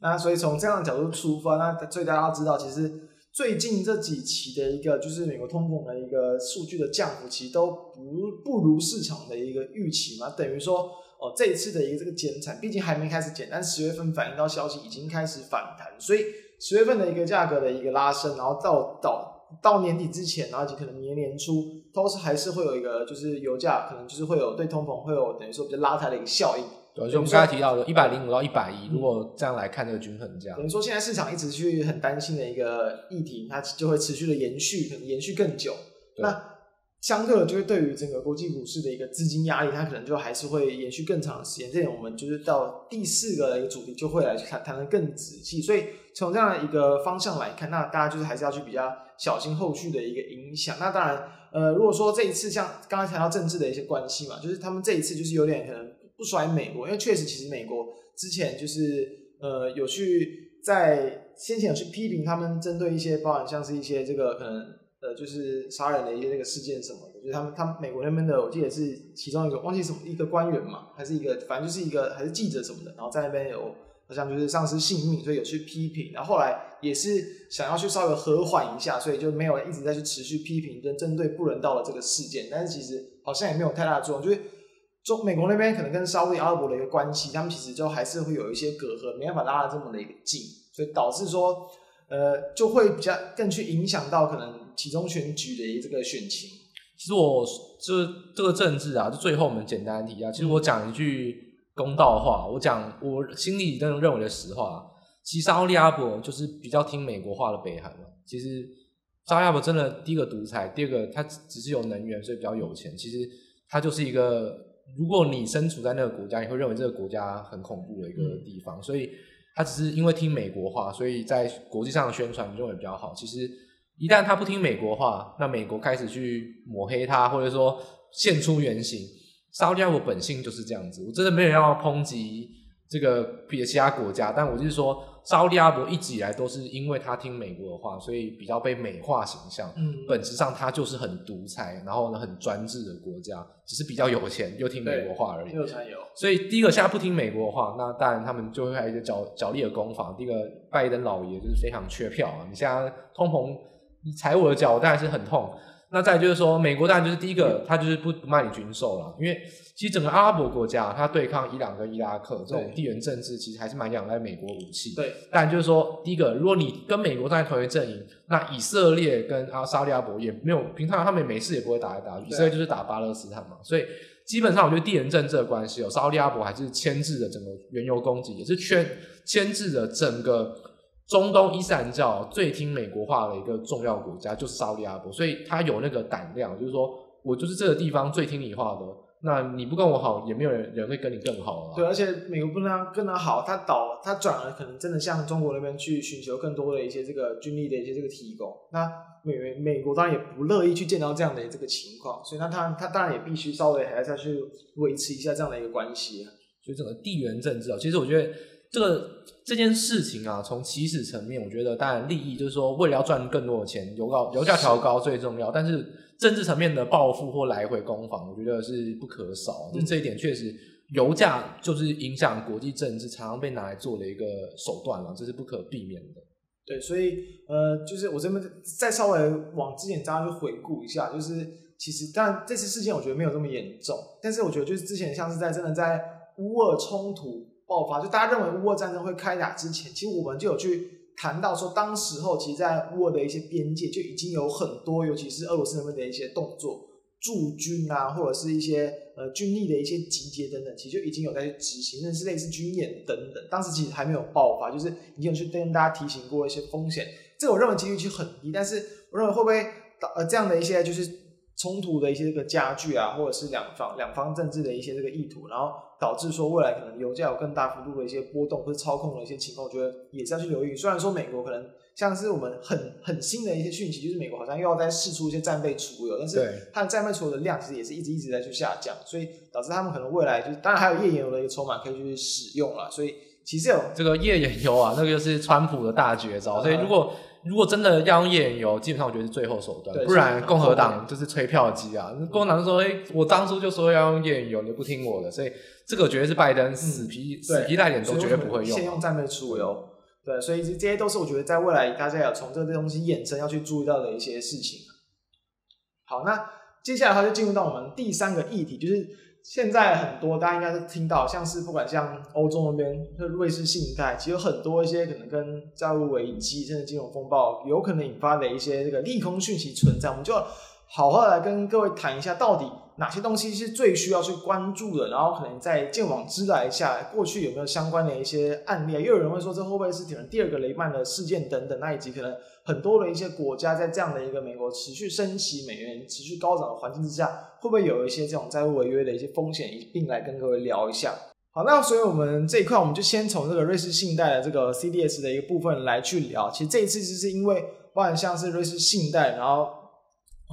那所以从这样的角度出发，那所以大家要知道，其实最近这几期的一个就是美国通膨的一个数据的降幅，其实都不不如市场的一个预期嘛。等于说，哦，这一次的一个这个减产，毕竟还没开始减，但十月份反映到消息已经开始反弹，所以。十月份的一个价格的一个拉升，然后到到到年底之前，然后以及可能年年初，都是还是会有一个，就是油价可能就是会有对通膨会有等于说比较拉抬的一个效应。对，就我们刚才提到的，一百零五到一百一，如果这样来看这个均衡价，等于说现在市场一直去很担心的一个议题，它就会持续的延续，可能延续更久。那相对的，就是对于整个国际股市的一个资金压力，它可能就还是会延续更长的时间。这点我们就是到第四个的一个主题就会来去谈谈的更仔细。所以从这样一个方向来看，那大家就是还是要去比较小心后续的一个影响。那当然，呃，如果说这一次像刚才谈到政治的一些关系嘛，就是他们这一次就是有点可能不甩美国，因为确实其实美国之前就是呃有去在先前有去批评他们针对一些包含像是一些这个可能。呃，就是杀人的一些这个事件什么的，就是他们，他们美国那边的，我记得是其中一个忘记什么一个官员嘛，还是一个，反正就是一个还是记者什么的，然后在那边有好像就是丧失性命，所以有去批评，然后后来也是想要去稍微和缓一下，所以就没有一直在去持续批评跟针对不人道的这个事件，但是其实好像也没有太大的作用，就是中美国那边可能跟沙乌地阿拉伯的一个关系，他们其实就还是会有一些隔阂，没办法拉得这么的一个近，所以导致说。呃，就会比较更去影响到可能其中选举的一这个选情。其实我这这个政治啊，就最后我们简单提一下。其实我讲一句公道话，我讲我心里真的认为的实话。其实沙乌地阿拉伯就是比较听美国话的北韩嘛。其实沙乌地阿拉伯真的第一个独裁，第二个他只是有能源，所以比较有钱。其实他就是一个，如果你身处在那个国家，你会认为这个国家很恐怖的一个地方。嗯、所以。他只是因为听美国话，所以在国际上的宣传认为比较好。其实一旦他不听美国话，那美国开始去抹黑他，或者说现出原形。沙乌地阿拉伯本性就是这样子。我真的没有要抨击这个别其他国家，但我就是说。沙乌地阿拉伯一直以来都是因为他听美国的话，所以比较被美化形象。嗯，本质上他就是很独裁，然后呢很专制的国家，只是比较有钱又听美国话而已。有才有。所以第一个现在不听美国的话，那当然他们就会还有一个角角力的攻防。第一个拜登老爷就是非常缺票啊，你现在通膨，你踩我的脚，我当然是很痛。那再就是说，美国当然就是第一个，他就是不不卖你军售了，因为其实整个阿拉伯国家，他对抗伊朗跟伊拉克这种地缘政治，其实还是蛮仰赖美国武器。对，但就是说，第一个，如果你跟美国站在同一阵营，那以色列跟阿沙利阿伯也没有，平常他们没事也不会打来打去，以色列就是打巴勒斯坦嘛，所以基本上我觉得地缘政治的关系，有沙利阿伯还是牵制着整个原油供给，也是圈牵制着整个。中东伊斯兰教最听美国话的一个重要国家就是沙乌地阿拉伯，所以他有那个胆量，就是说我就是这个地方最听你话的，那你不跟我好，也没有人人会跟你更好了。对，而且美国不能跟他好，他倒他转而可能真的向中国那边去寻求更多的一些这个军力的一些这个提供，那美美国当然也不乐意去见到这样的这个情况，所以那他他当然也必须稍微还是要去维持一下这样的一个关系。所以整个地缘政治啊，其实我觉得这个这件事情啊，从起始层面，我觉得当然利益就是说为了要赚更多的钱，油高油价调高最重要，但是政治层面的报复或来回攻防，我觉得是不可少。就这一点确实，油价就是影响国际政治，常常被拿来做的一个手段了，这是不可避免的。对，所以呃，就是我这边再稍微往之前大家去回顾一下，就是其实当然这次事件我觉得没有这么严重，但是我觉得就是之前像是在真的在乌俄冲突爆发，就大家认为乌俄战争会开打之前，其实我们就有去谈到说，当时候其实，在乌俄的一些边界就已经有很多，尤其是俄罗斯那边的一些动作。驻军啊，或者是一些呃军力的一些集结等等，其实就已经有在去执行，甚至类似军演等等。当时其实还没有爆发，就是已经有去跟大家提醒过一些风险。这个我认为几率其实很低，但是我认为会不会导呃这样的一些就是冲突的一些这个加剧啊，或者是两方两方政治的一些这个意图，然后导致说未来可能油价有更大幅度的一些波动或者操控的一些情况，我觉得也是要去留意。虽然说美国可能。像是我们很很新的一些讯息，就是美国好像又要再试出一些战备储油，但是它的战备储油的量其实也是一直一直在去下降，所以导致他们可能未来就是当然还有页岩油的一个筹码可以去使用了，所以其实有这个页岩油啊，那个就是川普的大绝招，所以如果如果真的要用页岩油，基本上我觉得是最后手段，不然共和党就是催票机啊，共和党说哎，我当初就说要用页岩油，你不听我的，所以这个绝对是拜登死皮、嗯、死皮赖脸都绝对不会用，先用战略出油。对，所以这些都是我觉得在未来大家要从这个东西衍生要去注意到的一些事情。好，那接下来的话就进入到我们第三个议题，就是现在很多大家应该都听到，像是不管像欧洲那边，就瑞士信贷，其实有很多一些可能跟债务危机甚至金融风暴有可能引发的一些这个利空讯息存在，我们就好好来跟各位谈一下到底。哪些东西是最需要去关注的？然后可能在鉴网知来下，过去有没有相关的一些案例？又有人会说，这会不会是可能第二个雷曼的事件等等？那以及可能很多的一些国家在这样的一个美国持续升息、美元持续高涨的环境之下，会不会有一些这种债务违约的一些风险？一并来跟各位聊一下。好，那所以我们这一块，我们就先从这个瑞士信贷的这个 CDS 的一个部分来去聊。其实这一次就是因为，包含像是瑞士信贷，然后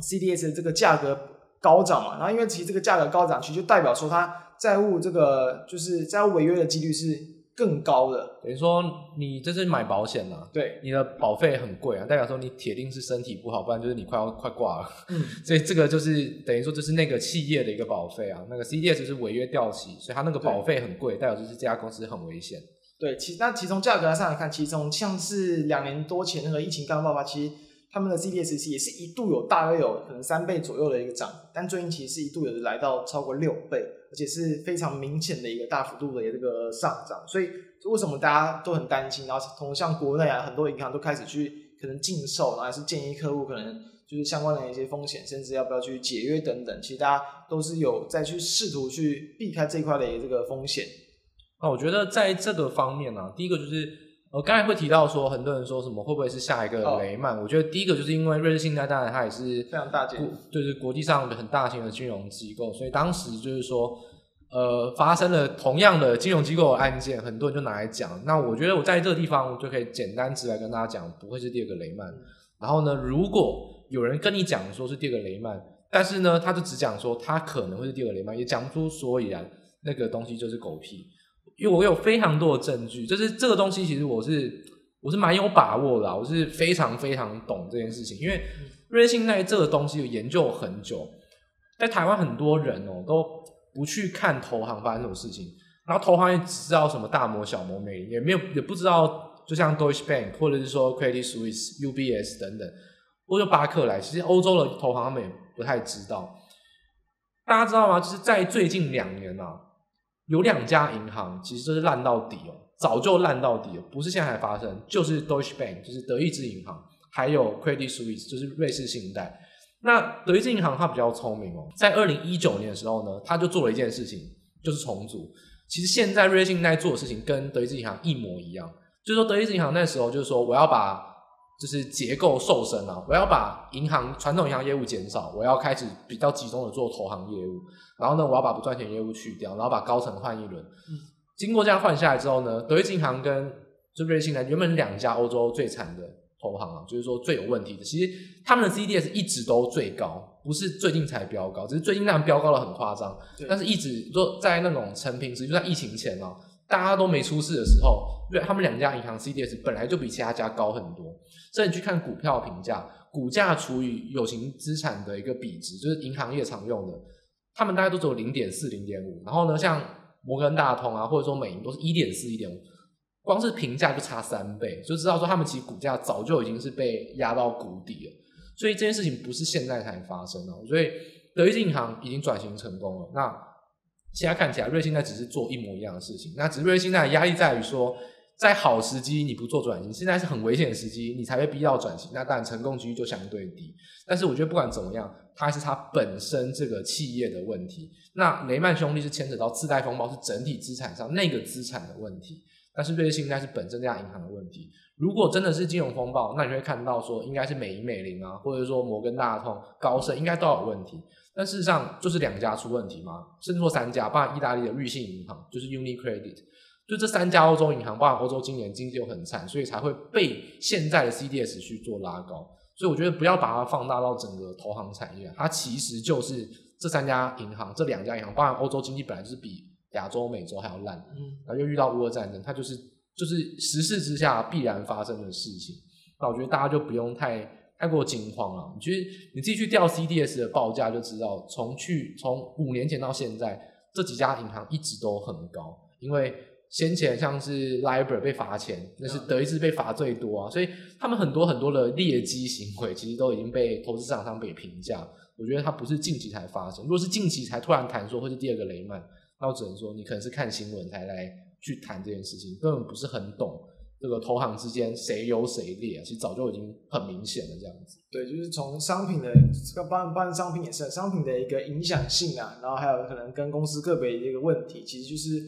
CDS 的这个价格。高涨嘛，然后因为其实这个价格高涨，其实就代表说它债务这个就是债务违约的几率是更高的。等于说你这是买保险嘛，对，你的保费很贵啊，代表说你铁定是身体不好，不然就是你快要快挂了。嗯，所以这个就是等于说这是那个企业的一个保费啊，那个 CDS 是违约掉期，所以它那个保费很贵，代表就是这家公司很危险。对，其那其实从价格上来看，其实从像是两年多前那个疫情刚爆发，其实。他们的 CDS 也是一度有大约有可能三倍左右的一个涨，但最近其实是一度有来到超过六倍，而且是非常明显的一个大幅度的这个上涨。所以为什么大家都很担心？然后同像国内啊，很多银行都开始去可能禁售，然后还是建议客户可能就是相关的一些风险，甚至要不要去解约等等。其实大家都是有在去试图去避开这一块的这个风险。那我觉得在这个方面呢、第一个就是。我刚才会提到说，很多人说什么会不会是下一个雷曼？哦、我觉得第一个就是因为瑞士信贷，当然它也是非常大型，就是国际上很大型的金融机构，所以当时就是说，呃，发生了同样的金融机构的案件，很多人就拿来讲。那我觉得我在这个地方我就可以简单直白跟大家讲，不会是第二个雷曼。然后呢，如果有人跟你讲说是第二个雷曼，但是呢，他就只讲说他可能会是第二个雷曼，也讲不出所以然，那个东西就是狗屁。因为我有非常多的证据，就是这个东西其实我是我是蛮有把握的，我是非常非常懂这件事情。因为瑞信在这个东西有研究很久，在台湾很多人哦都不去看投行发生什么事情，然后投行也只知道什么大摩小摩美，也没有也不知道，就像 Deutsche Bank 或者是说 Credit Suisse、UBS 等等，或者巴克莱，其实欧洲的投行他们也不太知道。大家知道吗？就是在最近两年啊。有两家银行其实就是烂到底哦，早就烂到底了，不是现在才发生，就是 Deutsche Bank，就是德意志银行，还有 Credit Suisse，就是瑞士信贷。那德意志银行它比较聪明哦，在二零一九年的时候呢，它就做了一件事情，就是重组。其实现在瑞士信贷做的事情跟德意志银行一模一样，就是说德意志银行那时候就是说我要把。就是结构瘦身啊！我要把银行传统银行业务减少，我要开始比较集中的做投行业务。然后呢，我要把不赚钱业务去掉，然后把高层换一轮。嗯、经过这样换下来之后呢，德意志银行跟就瑞信呢，原本两家欧洲最惨的投行啊，就是说最有问题的。其实他们的 CDS 一直都最高，不是最近才飙高，只是最近那样飙高了很夸张。但是一直说在那种成平时，就在疫情前啊，大家都没出事的时候，对，他们两家银行 CDS 本来就比其他家高很多。所以你去看股票评价，股价除以有形资产的一个比值，就是银行业常用的，他们大概都只有零点四、零点五。然后呢，像摩根大通啊，或者说美银都是一点四、一点五。光是评价就差三倍，就知道说他们其实股价早就已经是被压到谷底了。所以这件事情不是现在才发生的。所以德意志银行已经转型成功了。那现在看起来，瑞信在只是做一模一样的事情。那只是瑞信在压力在于说，在好时机你不做转型，现在是很危险的时机，你才被逼到转型。那当然成功几率就相对低。但是我觉得不管怎么样，它还是它本身这个企业的问题。那雷曼兄弟是牵扯到次贷风暴，是整体资产上那个资产的问题。但是瑞信应该是本身这家银行的问题。如果真的是金融风暴，那你会看到说应该是美银美林啊，或者说摩根大通、高盛应该都有问题。但事实上就是两家出问题嘛，甚至说三家，包括意大利的瑞信银行，就是 UniCredit，就这三家欧洲银行，包含欧洲今年经济又很惨，所以才会被现在的 CDS 去做拉高。所以我觉得不要把它放大到整个投行产业，它其实就是这三家银行、这两家银行，包含欧洲经济本来就是比。亚洲、美洲还要烂，嗯，然后又遇到乌俄战争，它就是就是时势之下必然发生的事情。那我觉得大家就不用太太过惊慌了。你觉得你自己去调 CDS 的报价就知道，从去从五年前到现在，这几家银行一直都很高。因为先前像是 Libor 被罚钱，那是德意志被罚最多啊，所以他们很多很多的劣迹行为，其实都已经被投资市场上被评价。我觉得它不是近期才发生，如果是近期才突然谈说会是第二个雷曼。那我只能说，你可能是看新闻才来去谈这件事情，根本不是很懂这个投行之间谁优谁劣啊。其实早就已经很明显了，这样子。对，就是从商品的这个包含商品也是商品的一个影响性啊，然后还有可能跟公司个别的一个问题，其实就是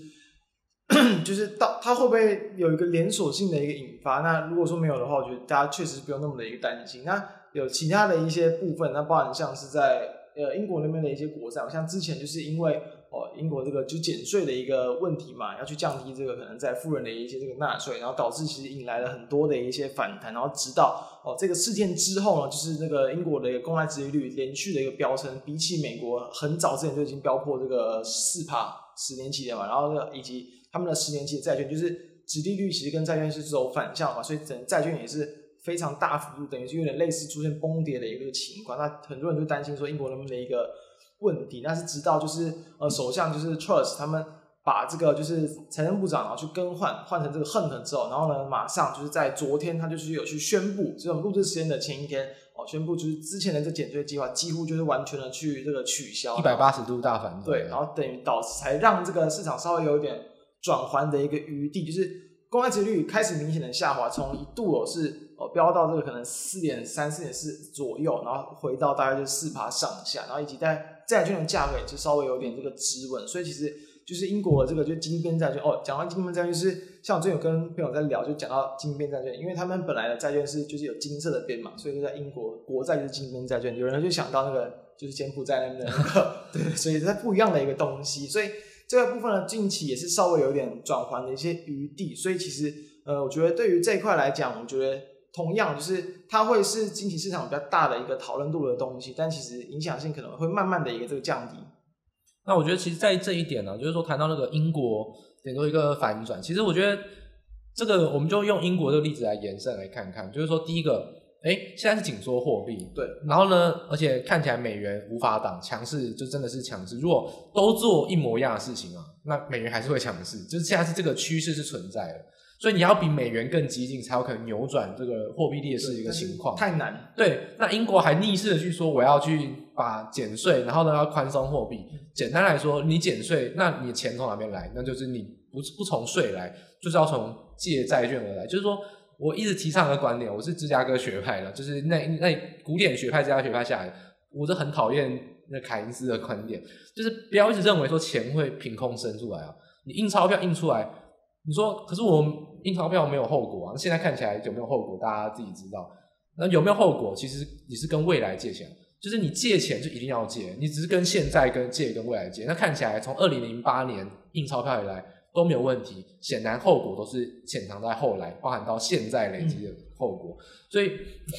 就是到它会不会有一个连锁性的一个引发？那如果说没有的话，我觉得大家确实不用那么的一个担心。那有其他的一些部分，那包含像是在呃英国那边的一些国债，像之前就是因为。哦，英国这个就减税的一个问题嘛，要去降低这个可能在富人的一些这个纳税，然后导致其实引来了很多的一些反弹，然后直到哦这个事件之后呢，就是那个英国的一个公债殖利率连续的一个飙升，比起美国很早之前就已经飙破这个四趴十年期的嘛，然后以及他们的十年期的债券，就是殖利率其实跟债券是走反向嘛，所以整债券也是非常大幅度，等于是有点类似出现崩跌的一个情况，那很多人就担心说英国能不能一个。问题，那是直到就是呃，首相就是 Truss 他们把这个就是财政部长然后去更换换成这个 Hunt 之后，然后呢，马上就是在昨天他就是有去宣布，这种录制时间的前一天哦，宣布就是之前的这减税计划几乎就是完全的去这个取消，一百八十度大反转，对，然后等于导致才让这个市场稍微有点转圜的一个余地，就是公债殖率开始明显的下滑，从一度哦是哦飙到这个可能四点三、四点四左右，然后回到大概就是四趴上下，然后以及在债券的价格也是稍微有点这个止稳，所以其实就是英国的这个就金边债券哦。讲到金边债券，是像我最近有跟朋友在聊，就讲到金边债券，因为他们本来的债券是就是有金色的边嘛，所以就在英国国债就是金边债券。有人就想到那个就是柬埔寨那边的那个，对，所以它不一样的一个东西。所以这个部分呢，近期也是稍微有点转换的一些余地。所以其实呃，我觉得对于这一块来讲，我觉得。同样，就是它会是近期市场比较大的一个讨论度的东西，但其实影响性可能会慢慢的一个这个降低。那我觉得，其实，在这一点呢、就是说谈到那个英国点做一个反转，其实我觉得这个我们就用英国这个例子来延伸来看看，就是说第一个，哎，现在是紧缩货币，对，然后呢，而且看起来美元无法挡强势，就真的是强势。如果都做一模一样的事情啊，那美元还是会强势，就是现在是这个趋势是存在的。所以你要比美元更激进，才有可能扭转这个货币劣势的一个情况。太难。对，那英国还逆势的去说，我要去把减税，然后呢要宽松货币。简单来说，你减税，那你的钱从哪边来？那就是你不不从税来，就是要从借债券而来。就是说我一直提倡的观点，我是芝加哥学派的，就是那那古典学派芝加哥学派下来，我是很讨厌那凯恩斯的观点，就是不要一直认为说钱会凭空生出来啊，你印钞票印出来。你说，可是我印钞票没有后果啊？现在看起来有没有后果？大家自己知道。那有没有后果？其实你是跟未来借钱，就是你借钱就一定要借，你只是跟现在跟借跟未来借。那看起来从二零零八年印钞票以来，都没有问题，显然后果都是潜藏在后来，包含到现在累积的后果。嗯、所以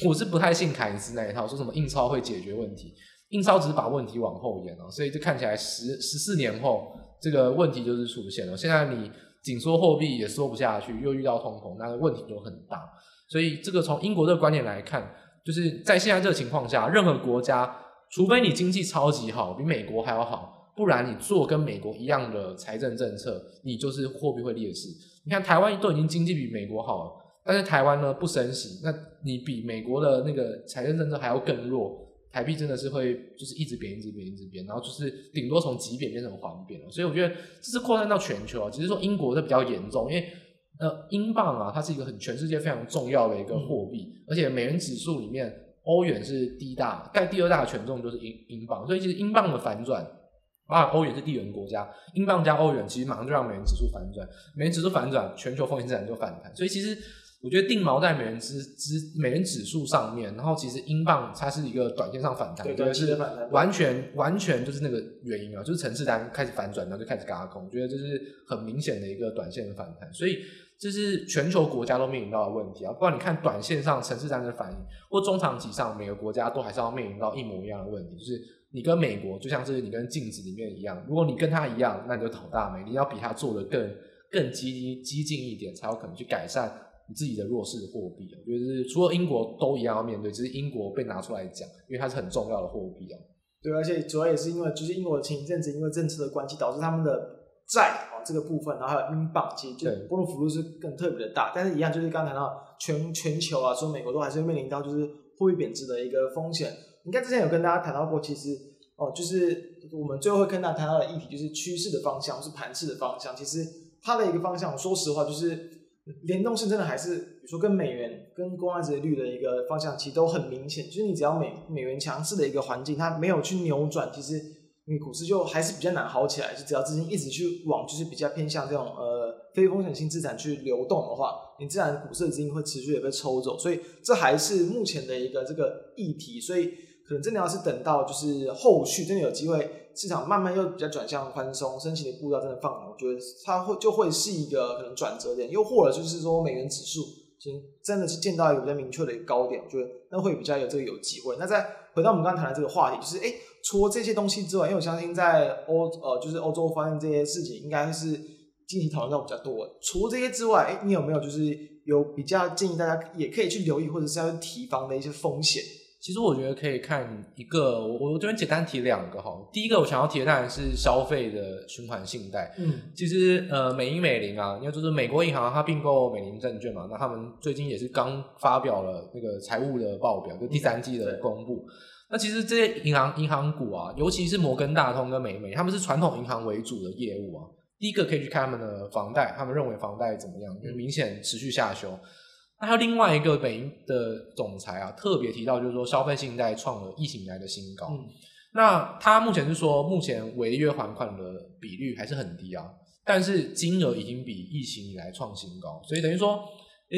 我是不太信凯恩斯那一套，说什么印钞会解决问题，印钞只是把问题往后延了，所以就看起来十十四年后这个问题就是出现了。现在你紧缩货币也缩不下去，又遇到通膨，那个问题就很大。所以这个从英国这个观点来看，就是在现在这个情况下，任何国家，除非你经济超级好，比美国还要好。不然你做跟美国一样的财政政策，你就是货币会劣势。你看台湾都已经经济比美国好了，但是台湾呢不升息，那你比美国的那个财政政策还要更弱，台币真的是会就是一直贬，一直贬，一直贬，然后就是顶多从极贬变成缓贬了。所以我觉得这是扩散到全球啊，只是说英国的比较严重，因为呃英镑啊，它是一个很全世界非常重要的一个货币，嗯、而且美元指数里面欧元是第一大，但第二大的权重就是英英镑，所以其实英镑的反转。啊，欧元是地缘国家，英镑加欧元，其实马上就让美元指数反转，美元指数反转，全球风险资产就反弹。所以其实我觉得定锚在美元指指美元指数上面，然后其实英镑它是一个短线上反弹，对，是完全完全就是那个原因啊，就是城市单开始反转，然后就开始嘎空，我觉得这是很明显的一个短线的反弹。所以这是全球国家都面临到的问题啊，不管你看短线上城市单的反应，或中长期上每个国家都还是要面临到一模一样的问题，就是。你跟美国就像是你跟镜子里面一样，如果你跟他一样，那你就倒大霉。你要比他做的更更激激进一点，才有可能去改善你自己的弱势的货币。我觉得是除了英国都一样要面对，只是英国被拿出来讲，因为它是很重要的货币啊。对，而且主要也是因为就是英国前一阵子因为政策的关系，导致他们的债啊这个部分，然后还有英镑，其实就波动幅度是更特别的大。但是，一样就是刚才谈到全全球啊，说美国都还是会面临到就是货币贬值的一个风险。应该之前有跟大家谈到过，其实哦，就是我们最后会跟大家谈到的议题，就是趋势的方向，是盘势的方向。其实它的一个方向，说实话，就是联动性真的还是，比如说跟美元、跟公债殖利率的一个方向，其实都很明显。就是你只要美美元强势的一个环境，它没有去扭转，其实你股市就还是比较难好起来。就只要资金一直去往，就是比较偏向这种呃非风险性资产去流动的话，你自然股市的资金会持续的被抽走。所以这还是目前的一个这个议题。所以。可能真的要是等到就是后续真的有机会，市场慢慢又比较转向宽松，升息的步调真的放缓，我觉得它会就会是一个可能转折点，又或者就是说美元指数其实真的是见到一个比较明确的一个高点，我觉得那会比较有这个有机会。那再回到我们刚刚谈的这个话题，就是哎，除了这些东西之外，因为我相信在欧呃就是欧洲发生这些事情，应该是近期讨论到比较多。除了这些之外，哎，你有没有就是有比较建议大家也可以去留意或者是要提防的一些风险？其实我觉得可以看一个，我我这边简单提两个哈。第一个我想要提的当然是消费的循环信贷。嗯，其实呃，美银美林啊，因为就是美国银行它并购美林证券嘛，那他们最近也是刚发表了那个财务的报表，就第三季的公布。嗯、那其实这些银行银行股啊，尤其是摩根大通跟美美，他们是传统银行为主的业务啊。第一个可以去看他们的房贷，他们认为房贷怎么样？就明显持续下修。那还有另外一个北银的总裁啊，特别提到就是说，消费信贷创了疫情以来的新高。嗯、那他目前是说，目前违约还款的比率还是很低啊，但是金额已经比疫情以来创新高。所以等于说，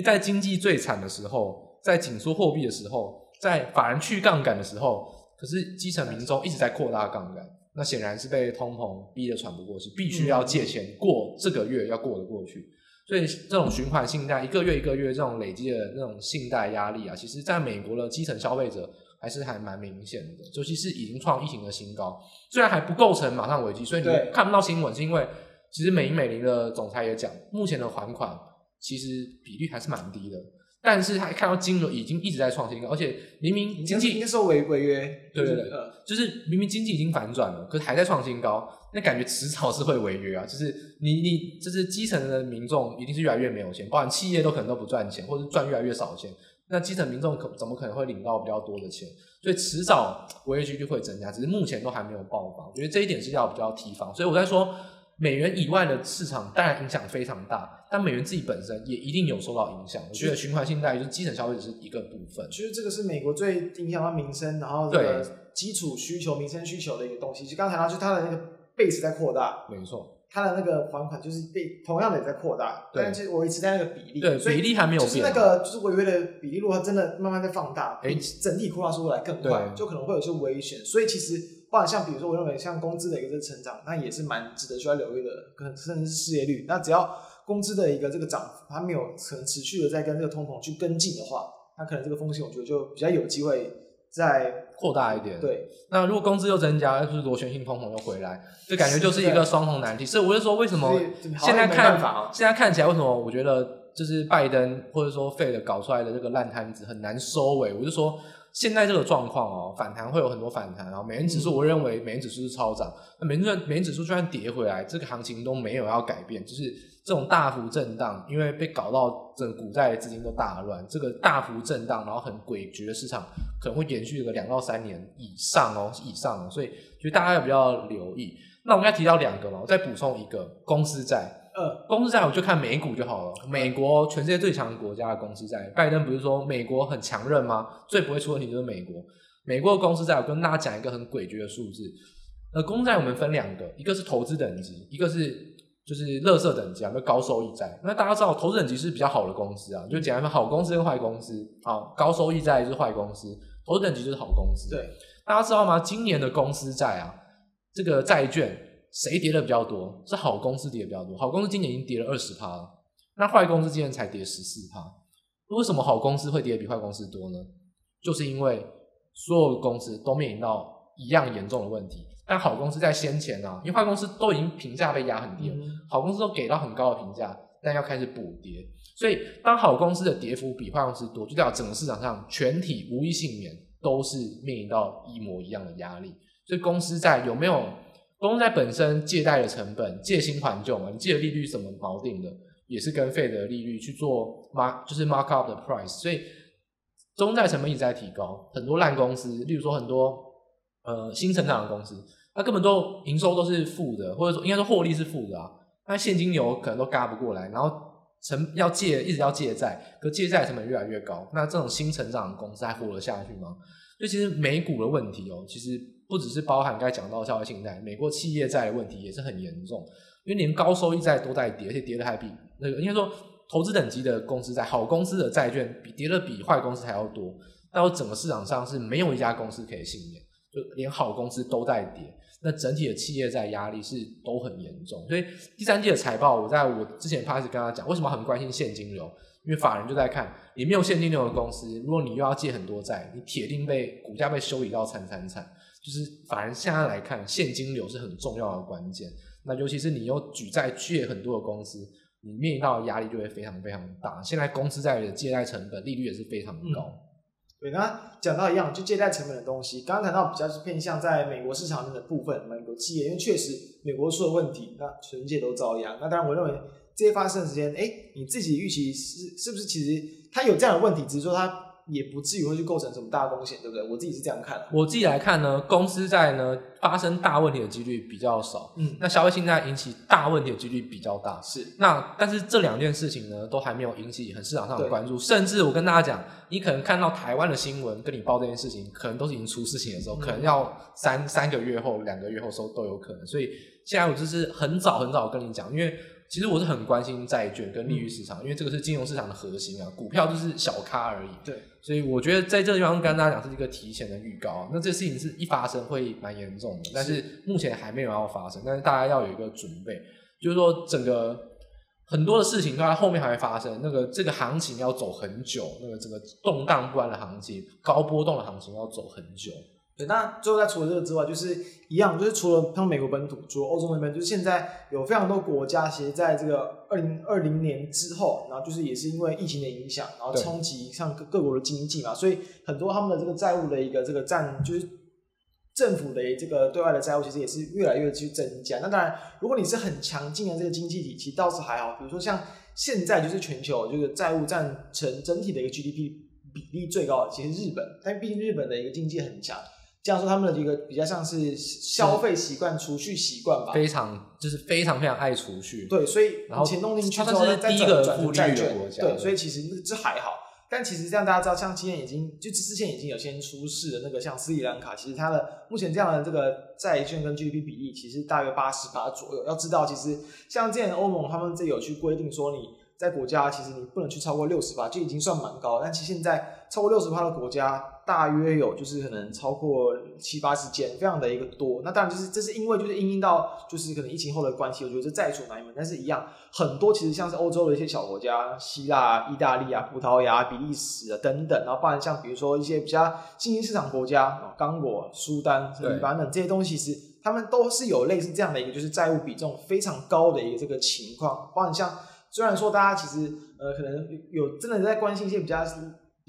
在经济最惨的时候，在紧缩货币的时候，在法人去杠杆的时候，可是基层民众一直在扩大杠杆，那显然是被通膨逼得喘不过气，必须要借钱过这个月要过得过去。所以这种循环信贷一个月一个月这种累积的那种信贷压力啊，其实在美国的基层消费者还是还蛮明显的，尤其是已经创疫情的新高，虽然还不构成马上危机，所以你看不到新闻，是因为其实美银美林的总裁也讲，目前的还款其实比率还是蛮低的。但是他看到金额已经一直在创新高，而且明明经济应该说违违约，对对对，就是明明经济已经反转了，可是还在创新高，那感觉迟早是会违约啊！就是你你就是基层的民众一定是越来越没有钱，包含企业都可能都不赚钱，或者赚越来越少钱，那基层民众可怎么可能会领到比较多的钱？所以迟早违约几率会增加，只是目前都还没有爆发。我觉得这一点是要比较提防。所以我在说。美元以外的市场当然影响非常大，但美元自己本身也一定有受到影响。我觉得循环信贷就是基层消费者是一个部分。其实这个是美国最影响到民生，然后这个基础需求、民生需求的一个东西。就刚才谈到，就是它的那个 base 在扩大，没错，它的那个还款就是被同样的也在扩大，但是维持在那个比例，对，比例还没有变。就是那个就是违约的比例，如果它真的慢慢在放大，哎，整体扩大速度来更快，就可能会有些危险。所以其实。包括像比如说，我认为像工资的一个这个成长，那也是蛮值得需要留意的，可能甚至是失业率。那只要工资的一个这个涨幅，它没有可能持续的在跟这个通膨去跟进的话，那可能这个风险我觉得就比较有机会再扩大一点。对，那如果工资又增加，就是螺旋性通膨又回来，这感觉就是一个双重难题。所以我就说，为什么现在看法现在看起来，为什么我觉得？就是拜登或者说费的搞出来的这个烂摊子很难收尾，我就说现在这个状况哦，反弹会有很多反弹，然后美元指数我认为美元指数是超涨，那美元美元指数就算跌回来，这个行情都没有要改变，就是这种大幅震荡，因为被搞到整个股债资金都大乱，这个大幅震荡，然后很诡谲的市场可能会延续个两到三年以上哦，以上哦，所以就大家要比较留意。那我们刚才提到两个嘛，我再补充一个公司债。呃，公司债我就看美股就好了。美国全世界最强国家的公司债，拜登不是说美国很强韧吗？最不会出问题就是美国。美国的公司债，我跟大家讲一个很诡谲的数字。呃，公债我们分两个，一个是投资等级，一个是就是垃圾等级啊，就高收益债。那大家知道，投资等级是比较好的公司啊，就简单说，好公司跟坏公司。好，高收益债就是坏公司，投资等级就是好公司。对，大家知道吗？今年的公司债啊，这个债券。谁跌的比较多？是好公司跌的比较多。好公司今年已经跌了二十趴了，那坏公司今年才跌十四趴。为什么好公司会跌的比坏公司多呢？就是因为所有公司都面临到一样严重的问题。但好公司在先前啊，因为坏公司都已经评价被压很低了，嗯、好公司都给到很高的评价，但要开始补跌。所以当好公司的跌幅比坏公司多，就代表整个市场上全体无一幸免都是面临到一模一样的压力。所以公司在有没有？公债本身借贷的成本，借新还旧嘛，你借的利率怎么锚定的？也是跟费的利率去做 mark，就是 mark up 的 price，所以公债成本一直在提高。很多烂公司，例如说很多呃新成长的公司，它根本都营收都是负的，或者说应该说获利是负的啊，那现金流可能都嘎不过来，然后成要借一直要借债，可借债成本越来越高，那这种新成长的公司还活得下去吗？所以其实美股的问题哦，其实。不只是包含刚才讲到消费信贷，美国企业债的问题也是很严重，因为连高收益债都在跌，而且跌的还比那个应该说投资等级的公司债，好公司的债券比跌的比坏公司还要多。到整个市场上是没有一家公司可以幸免，就连好公司都在跌，那整体的企业债压力是都很严重。所以第三季的财报，我在我之前开始跟他讲，为什么很关心现金流？因为法人就在看，你没有现金流的公司，如果你又要借很多债，你铁定被股价被修理到惨惨惨。就是反而现在来看，现金流是很重要的关键。那尤其是你又举债借很多的公司，你面临到的压力就会非常非常大。现在公司在的借贷成本利率也是非常高。嗯、对，那讲到一样，就借贷成本的东西，刚刚谈到比较是偏向在美国市场的部分，美国企业，因为确实美国出了问题，那全世界都遭殃。那当然，我认为这些发生的时间，哎，你自己预期是是不是其实它有这样的问题，只是说它。也不至于会去构成什么大风险，对不对？我自己是这样看的。我自己来看呢，公司债呢发生大问题的几率比较少，嗯，那消费信贷引起大问题的几率比较大。是，那但是这两件事情呢，都还没有引起很市场上的关注。甚至我跟大家讲，你可能看到台湾的新闻跟你报这件事情，可能都是已经出事情的时候，嗯、可能要三三个月后、两个月后收都有可能。所以现在我就是很早很早跟你讲，因为。其实我是很关心债券跟利率市场，嗯、因为这个是金融市场的核心啊，股票就是小咖而已。对，所以我觉得在这个地方跟大家讲是一个提前的预告。那这事情是一发生会蛮严重的，但是目前还没有要发生，但是大家要有一个准备，就是说整个很多的事情都在后面还会发生。那个这个行情要走很久，那个整个动荡不安的行情、高波动的行情要走很久。对，那最后再除了这个之外，就是一样，就是除了像美国本土，除了欧洲那边，就是现在有非常多国家，其实在这个二零二零年之后，然后就是也是因为疫情的影响，然后冲击像各各国的经济嘛，所以很多他们的这个债务的一个这个占，就是政府的这个对外的债务，其实也是越来越去增加。那当然，如果你是很强劲的这个经济体，其实倒是还好。比如说像现在就是全球这个债务占成整体的一个 GDP 比例最高的，其实日本，但毕竟日本的一个经济很强。这样说，他们的一个比较像是消费习惯、储蓄习惯吧，非常就是非常非常爱储蓄。对，所以然后钱弄进去之后再转转成债券。对，所以其实这还好。但其实这样大家知道，像今年已经就之前已经有先出事的那个像斯里兰卡，其实它的目前这样的这个债券跟 GDP 比例其实大约八十八左右。要知道，其实像之前欧盟他们这有去规定说，你在国家其实你不能去超过六十八，就已经算蛮高。但其实现在超过六十八的国家大约有就是可能超过七八十间，非常的一个多。那当然就是这是因为就是因应到就是可能疫情后的关系，我觉得这在所难免。但是一样很多其实像是欧洲的一些小国家，希腊、意大利啊、葡萄牙、比利时啊等等，然后包含像比如说一些比较新兴市场国家，刚果、苏丹、黎巴嫩这些东西，其实他们都是有类似这样的一个就是债务比重非常高的一个这个情况，包括像。虽然说大家其实呃可能有真的在关心一些比较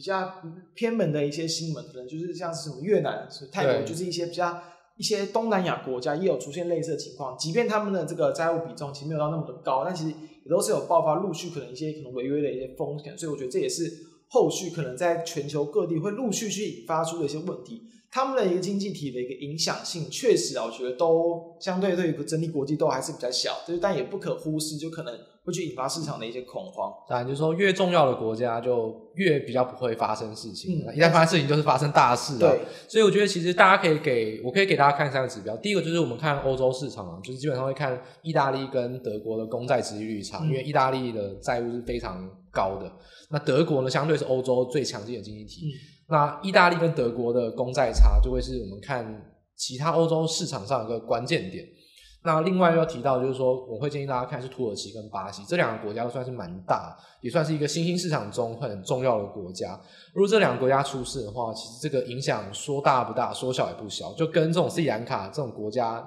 比较偏门的一些新闻，可能就是像是什么越南、泰国，就是一些比较一些东南亚国家也有出现类似的情况。即便他们的这个债务比重其实没有到那么的高，但其实也都是有爆发陆续可能一些可能违约的一些风险。所以我觉得这也是后续可能在全球各地会陆续去引发出的一些问题。他们的一个经济体的一个影响性，确实啊，我觉得都相对对于整体国际都还是比较小，就是但也不可忽视，就可能。会去引发市场的一些恐慌，当然就是说越重要的国家就越比较不会发生事情，嗯、一旦发生事情就是发生大事啊。对，所以我觉得其实大家可以给我可以给大家看三个指标，第一个就是我们看欧洲市场啊，就是基本上会看意大利跟德国的公债殖利率差，嗯、因为意大利的债务是非常高的，那德国呢相对是欧洲最强劲的经济体，嗯、那意大利跟德国的公债差就会是我们看其他欧洲市场上一个关键点。那另外要提到就是说，我会建议大家看是土耳其跟巴西这两个国家都算是蛮大，也算是一个新兴市场中很重要的国家。如果这两个国家出事的话，其实这个影响说大不大，说小也不小，就跟这种斯里兰卡这种国家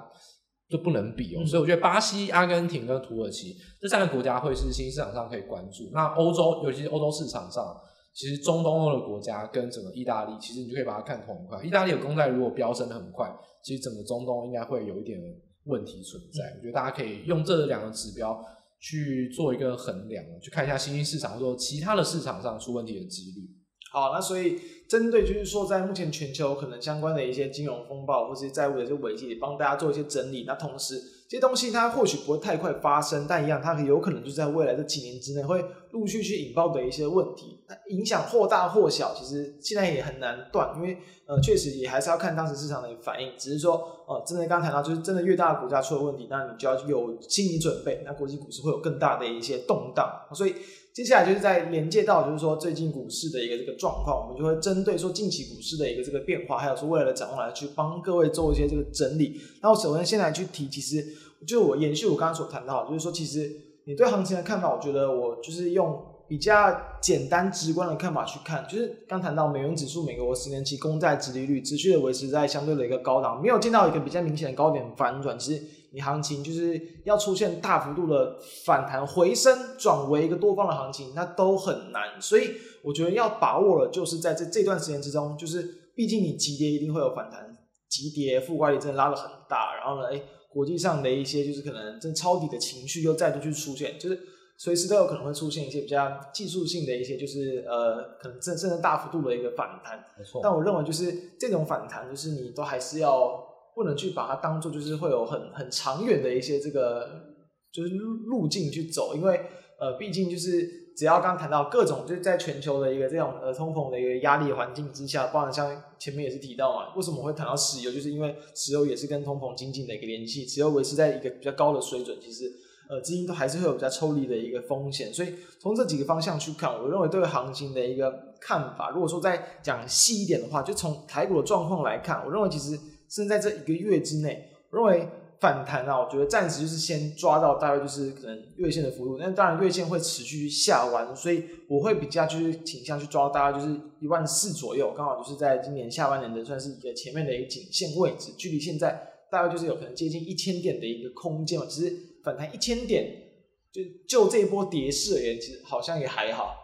就不能比哦。嗯、所以我觉得巴西、阿根廷跟土耳其这三个国家会是新兴市场上可以关注。那欧洲，尤其是欧洲市场上，其实中东欧的国家跟整个意大利，其实你就可以把它看同一块。意大利的公债如果飙升的很快，其实整个中东应该会有一点。问题存在，我觉得大家可以用这两个指标去做一个衡量，去看一下新兴市场或者说其他的市场上出问题的几率。好，那所以针对就是说，在目前全球可能相关的一些金融风暴或是债务的一些危机，也帮大家做一些整理。那同时，这些东西它或许不会太快发生，但一样它有可能就在未来这几年之内会陆续去引爆的一些问题，影响或大或小，其实现在也很难断，因为呃，确实也还是要看当时市场的反应。只是说，呃，真的刚刚谈到，就是真的越大的国家出了问题，那你就要有心理准备，那国际股市会有更大的一些动荡。所以接下来就是在连接到，就是说最近股市的一个这个状况，我们就会针对说近期股市的一个这个变化，还有说未来的展望来去帮各位做一些这个整理。那我首先先来去提，其实就我延续我刚刚所谈到，就是说其实你对行情的看法，我觉得我就是用。比较简单直观的看法去看，就是刚谈到美元指数，美国十年期公债殖利率持续的维持在相对的一个高档，没有见到一个比较明显的高点反转。其实你行情就是要出现大幅度的反弹回升，转为一个多方的行情，那都很难。所以我觉得要把握了，就是在这这段时间之中，就是毕竟你急跌一定会有反弹，急跌负乖离真的拉得很大，然后呢，诶，国际上的一些就是可能真抄底的情绪又再度去出现，就是。随时都有可能会出现一些比较技术性的一些，就是呃，可能甚甚至大幅度的一个反弹。没错。但我认为就是这种反弹，就是你都还是要不能去把它当做就是会有很很长远的一些这个就是路路径去走，因为呃，毕竟就是只要刚刚谈到各种就是在全球的一个这种呃通膨的一个压力环境之下，包含像前面也是提到嘛，为什么会谈到石油，就是因为石油也是跟通膨紧紧的一个联系，石油维持在一个比较高的水准，其实。呃，资金都还是会有比较抽离的一个风险，所以从这几个方向去看，我认为对行情的一个看法，如果说再讲细一点的话，就从台股的状况来看，我认为其实正在这一个月之内，我认为反弹啊，我觉得暂时就是先抓到大概就是可能月线的幅度，那当然月线会持续下弯，所以我会比较就是倾向去抓大概就是一万四左右，刚好就是在今年下半年的算是一个前面的一个颈线位置，距离现在大概就是有可能接近一千点的一个空间嘛，其实。反弹一千点，就就这一波跌势而言，其实好像也还好，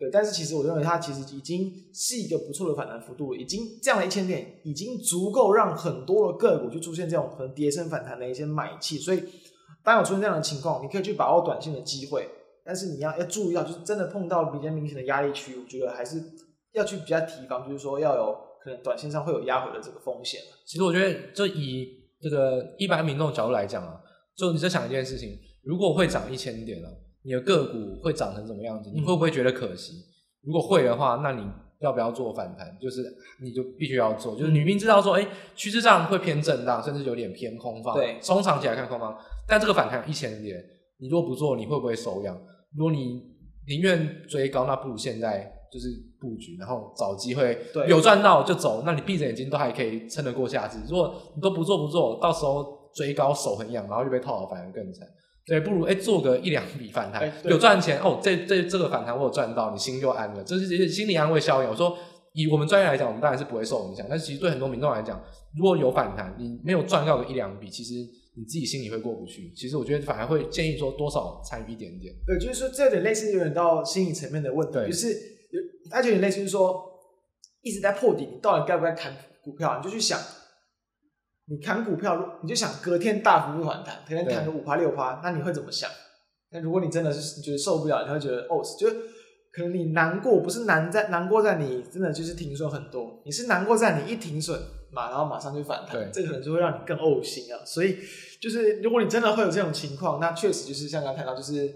对。但是其实我认为它其实已经是一个不错的反弹幅度，已经这样的一千点已经足够让很多的个股去出现这种可能跌升反弹的一些买气。所以当有出现这样的情况，你可以去把握短线的机会，但是你要要注意到，就是真的碰到比较明显的压力区，我觉得还是要去比较提防，就是说要有可能短线上会有压回的这个风险。其实我觉得，就以这个一般民众的角度来讲啊。就你在想一件事情，如果会涨一千点了，你的个股会涨成什么样子？你会不会觉得可惜？如果会的话，那你要不要做反弹？就是你就必须要做。就是你明知道说，哎，趋势上会偏震荡，甚至有点偏空方。对，中长期来看空方。但这个反弹一千点，你如果不做，你会不会手痒？如果你宁愿追高，那不如现在就是布局，然后找机会有赚到就走。那你闭着眼睛都还可以撑得过下次。如果你都不做不做，到时候追高手很痒，然后就被套牢，反而更惨。所以不如哎、欸、做个一两笔反弹，有赚钱哦。这这这个反弹我有赚到，你心就安了，这是心理安慰效应。我说以我们专业来讲，我们当然是不会受影响。但是其实对很多民众来讲，如果有反弹，你没有赚到个一两笔，其实。你自己心里会过不去，其实我觉得反而会建议说多少参与一点点。对，就是说这有点类似有点到心理层面的问题，就是有，它就有点类似是说一直在破底，你到底该不该砍股票？你就去想，你砍股票，你就想隔天大幅度反弹，可能砍个五趴六趴，那你会怎么想？那如果你真的是觉得受不了，你会觉得哦，就可能你难过不是难在难过在你真的就是停损很多，你是难过在你一停损嘛，然后马上就反弹，这可能就会让你更呕心啊，所以。就是如果你真的会有这种情况，那确实就是像刚才谈到，就是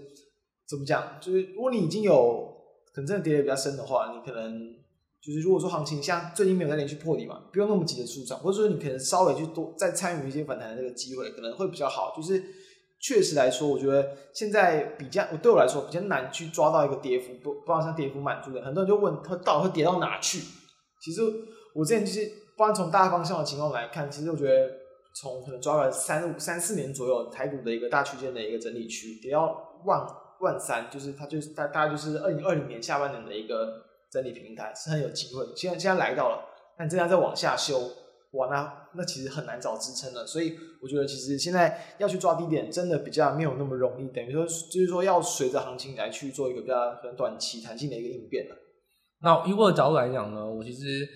怎么讲，就是如果你已经有可能真的跌得比较深的话，你可能就是如果说行情像最近没有在连续破底嘛，不用那么急的出场，或者说你可能稍微去多再参与一些反弹的这个机会，可能会比较好。就是确实来说，我觉得现在比较我对我来说比较难去抓到一个跌幅不不好像跌幅满足的，很多人就问它到底会跌到哪去？其实我之前就是不然从大方向的情况来看，其实我觉得。从可能抓了三五三四年左右台股的一个大区间的一个整理区，也要万万三，就是它就是大大概就是二零二零年下半年的一个整理平台，是很有机会。现在现在来到了，但这样再往下修，哇，那那其实很难找支撑了。所以我觉得其实现在要去抓低点，真的比较没有那么容易。等于说就是说要随着行情来去做一个比较很短期弹性的一个应变了。那以我的角度来讲呢，我其实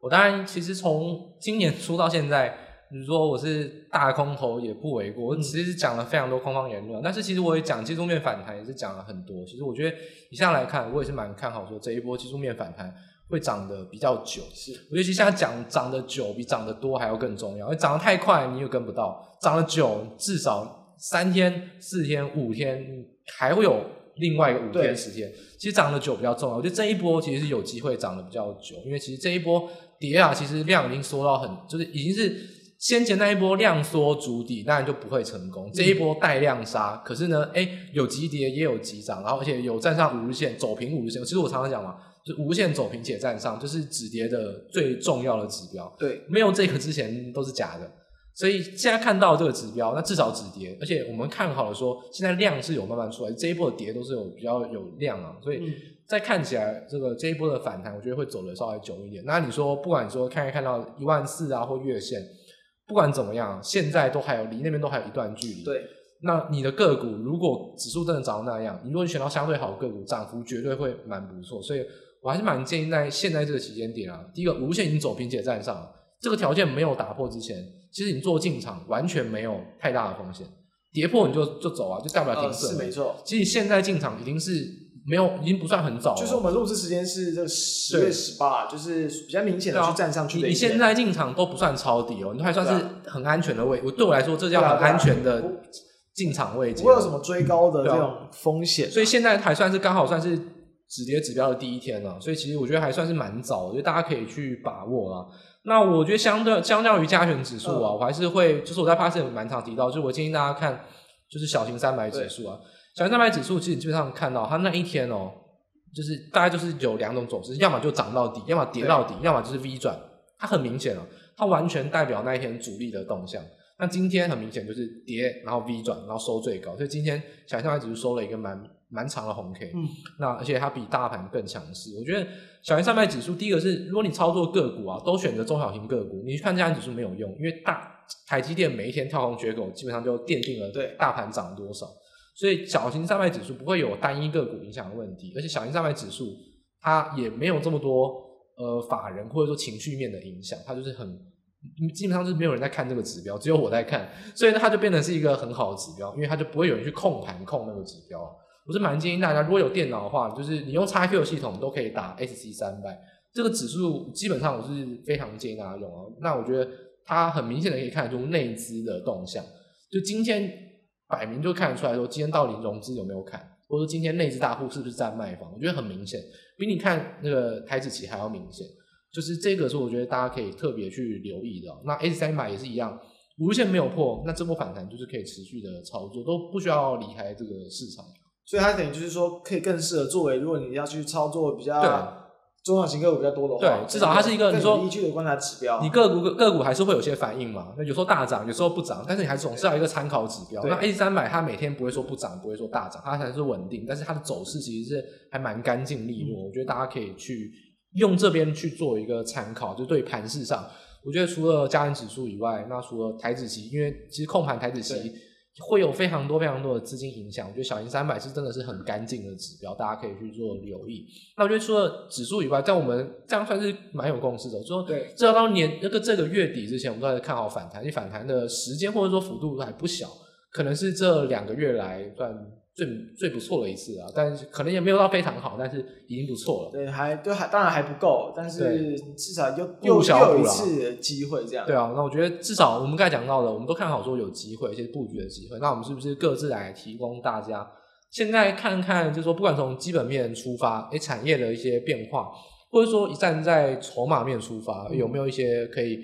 我当然其实从今年初到现在。比如说我是大空头也不为过，我其实讲了非常多空方言论，但是其实我也讲技术面反弹也是讲了很多。其实我觉得以上来看，我也是蛮看好说这一波技术面反弹会涨得比较久。是，我觉得其实现在讲涨得久比涨得多还要更重要，因为涨得太快你又跟不到，涨得久至少三天、四天、五天还会有另外一个五天十天。其实涨得久比较重要，我觉得这一波其实是有机会涨得比较久，因为其实这一波跌啊，其实量已经缩到很，就是已经是。先前那一波量缩筑底，当然就不会成功。这一波带量杀，可是呢，哎，有急跌也有急涨，然后而且有站上五日线，走平五日线。其实我常常讲嘛，就五日线走平且站上，就是止跌的最重要的指标。对，没有这个之前都是假的。所以现在看到这个指标，那至少止跌，而且我们看好了说，现在量是有慢慢出来，这一波的跌都是有比较有量啊。所以再看起来，这个这一波的反弹，我觉得会走的稍微久一点。那你说，不管说看一看到一万四啊，或月线。不管怎么样，现在都还有离那边都还有一段距离。对，那你的个股如果指数真的涨到那样，你如果你选到相对好的个股，涨幅绝对会蛮不错。所以我还是蛮建议在现在这个期间点啊，第一个无限已经走平且站上了，这个条件没有打破之前，其实你做进场完全没有太大的风险，跌破你就就走啊，就大不了停损。是没错，其实现在进场已经是。没有，已经不算很早了。就是我们录制时间是这个十月十八，就是比较明显的去站上去的。你现在进场都不算抄底哦，你还算是很安全的位。我对我来说，这叫很安全的进场位置。不会有什么追高的这种风险。所以现在还算是刚好算是止跌指标的第一天了，所以其实我觉得还算是蛮早的，我觉得大家可以去把握啊。那我觉得相对相较于加权指数啊，我还是会就是我在 Podcast 蛮常提到，就是我建议大家看就是小型三百指数啊。小型三百指数其实基本上看到它那一天哦，就是大概就是有两种走势，要么就涨到底，要么跌到底，要么就是 V 转。它很明显哦，它完全代表那一天主力的动向。那今天很明显就是跌，然后 V 转，然后收最高，所以今天小型三百指数收了一个蛮蛮长的红 K。嗯，那而且它比大盘更强势。我觉得小型三百指数第一个是，如果你操作个股啊，都选择中小型个股，你去看这样指数没有用，因为大台积电每一天跳空缺口，基本上就奠定了对大盘涨多少。所以小型三百指数不会有单一个股影响的问题，而且小型三百指数它也没有这么多呃法人或者说情绪面的影响，它就是很基本上是没有人在看这个指标，只有我在看，所以呢它就变成是一个很好的指标，因为它就不会有人去控盘控那个指标。我是蛮建议大家，如果有电脑的话，就是你用 XQ 系统都可以打 SC 三百这个指数，基本上我是非常建议大家用啊。那我觉得它很明显的可以看出内资的动向，就今天。摆明就看得出来说，今天到底融资有没有看，或者说今天内资大户是不是在卖房？我觉得很明显，比你看那个台子期还要明显。就是这个是我觉得大家可以特别去留意的。那 S 三百也是一样，五日线没有破，那这波反弹就是可以持续的操作，都不需要离开这个市场。所以它等于就是说可以更适合作为，如果你要去操作比较。中小型个股比较多的话，对，至少它是一个你说依据的观察指标。你个股个股还是会有些反应嘛？那有时候大涨，有时候不涨，但是你还总是要一个参考指标。那 A 三百它每天不会说不涨，不会说大涨，它还是稳定，但是它的走势其实是还蛮干净利落。嗯、我觉得大家可以去用这边去做一个参考，就对盘势上，我觉得除了加权指数以外，那除了台指期，因为其实控盘台指期。会有非常多非常多的资金影响，我觉得小型三百是真的是很干净的指标，大家可以去做留意。那我觉得除了指数以外，在我们这样算是蛮有共识的，说对，至少到年那个这个月底之前，我们都在看好反弹，因为反弹的时间或者说幅度还不小，可能是这两个月来算。最最不错的一次啊，但是可能也没有到非常好，但是已经不错了。对，还对，还当然还不够，但是至少又又又有一次机会这样。对啊，那我觉得至少我们刚才讲到的，我们都看好说有机会，一些布局的机会。那我们是不是各自来提供大家？现在看看，就是说不管从基本面出发，诶，产业的一些变化，或者说一站在筹码面出发，有没有一些可以？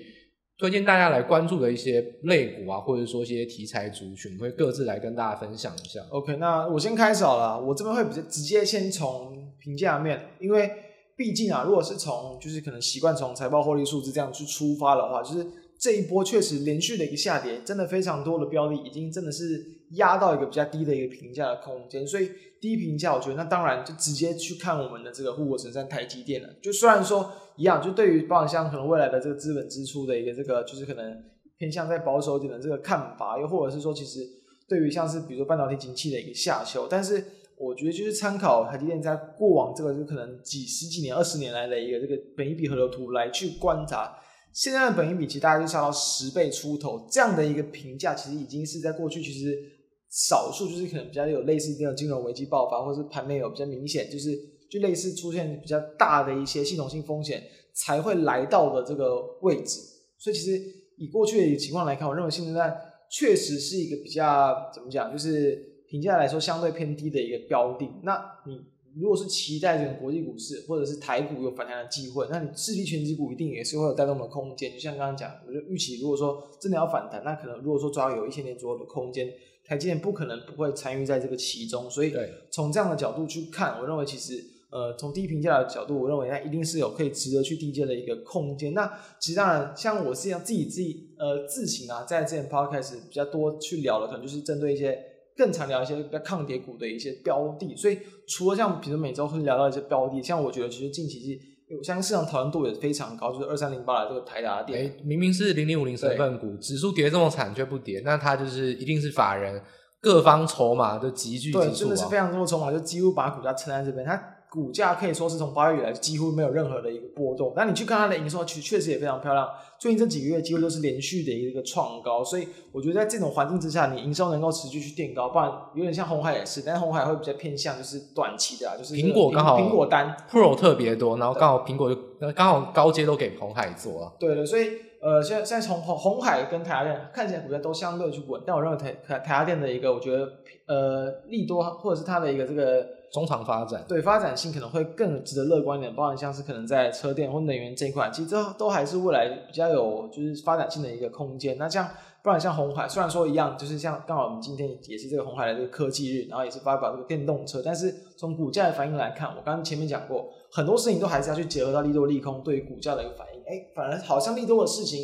推荐大家来关注的一些类股啊，或者说一些题材族群，会各自来跟大家分享一下。OK，那我先开始好了，我这边会比较直接先从评价面，因为毕竟啊，如果是从就是可能习惯从财报获利数字这样去出发的话，就是这一波确实连续的一个下跌，真的非常多的标的已经真的是压到一个比较低的一个评价的空间，所以。低评价，我觉得那当然就直接去看我们的这个护国神山台积电了。就虽然说一样，就对于包含像可能未来的这个资本支出的一个这个，就是可能偏向在保守一点的这个看法，又或者是说，其实对于像是比如说半导体景气的一个下修，但是我觉得就是参考台积电在过往这个就可能几十几年、二十年来的一个这个本益比河流图来去观察，现在的本益比其实大概就差到十倍出头，这样的一个评价，其实已经是在过去其实。少数就是可能比较有类似这种金融危机爆发，或是盘面有比较明显，就是就类似出现比较大的一些系统性风险才会来到的这个位置。所以其实以过去的情况来看，我认为现在确实是一个比较怎么讲，就是评价来说相对偏低的一个标的。那你如果是期待这个国际股市或者是台股有反弹的机会，那你势必权值股一定也是会有带动的空间。就像刚刚讲，我就预期如果说真的要反弹，那可能如果说抓有一千年左右的空间。台积电不可能不会参与在这个其中，所以从这样的角度去看，我认为其实呃从低评价的角度，我认为它一定是有可以值得去低接的一个空间。那其实当然，像我是要自己自己呃自行啊，在之前 podcast 比较多去聊的，可能就是针对一些更常聊一些比较抗跌股的一些标的。所以除了像比如每周会聊到一些标的，像我觉得其实近期是。我相信市场讨论度也非常高，就是二三零八的这个台达电，哎，明明是零零五零成分股，指数跌这么惨却不跌，那它就是一定是法人各方筹码都集聚，对，真的是非常多的筹码，就几乎把股价撑在这边，它。股价可以说是从八月以来几乎没有任何的一个波动，那你去看它的营收，其实确实也非常漂亮。最近这几个月几乎都是连续的一个创高，所以我觉得在这种环境之下，你营收能够持续去垫高，不然有点像红海也是，但是红海会比较偏向就是短期的，啊就是苹果刚好苹果单 Pro 特别多，然后刚好苹果就刚好高阶都给红海做了。对的，所以呃，现在现在从红红海跟台达电看起来股价都相对去稳，但我认为台台台达电的一个我觉得呃利多或者是它的一个这个。中长发展，对发展性可能会更值得乐观一点，包含像是可能在车电或能源这一块，其实都都还是未来比较有就是发展性的一个空间。那像不然像红海，虽然说一样，就是像刚好我们今天也是这个红海的这个科技日，然后也是发表这个电动车，但是从股价的反应来看，我刚刚前面讲过，很多事情都还是要去结合到利多利空对于股价的一个反应。哎，反而好像利多的事情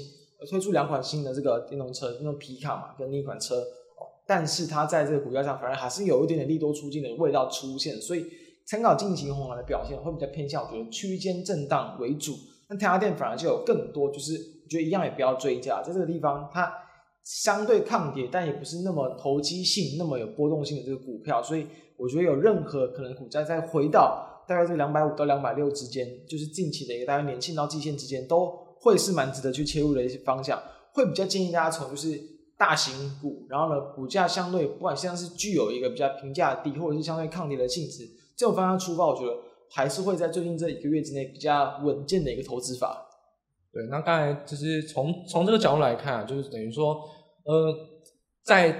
推出两款新的这个电动车，那种皮卡嘛，跟另一款车。但是它在这个股价上，反而还是有一点点利多出尽的味道出现，所以参考近期红海的表现会比较偏向，我觉得区间震荡为主。那台达电反而就有更多，就是觉得一样也不要追价，在这个地方它相对抗跌，但也不是那么投机性、那么有波动性的这个股票，所以我觉得有任何可能股价再回到大概这两百五到两百六之间，就是近期的一个大概年线到季线之间，都会是蛮值得去切入的一些方向，会比较建议大家从就是。大型股，然后呢，股价相对不管像是具有一个比较评价低，或者是相对抗跌的性质，这种方向出发，我觉得还是会在最近这一个月之内比较稳健的一个投资法。对，那刚才就是从从这个角度来看，就是等于说，呃，在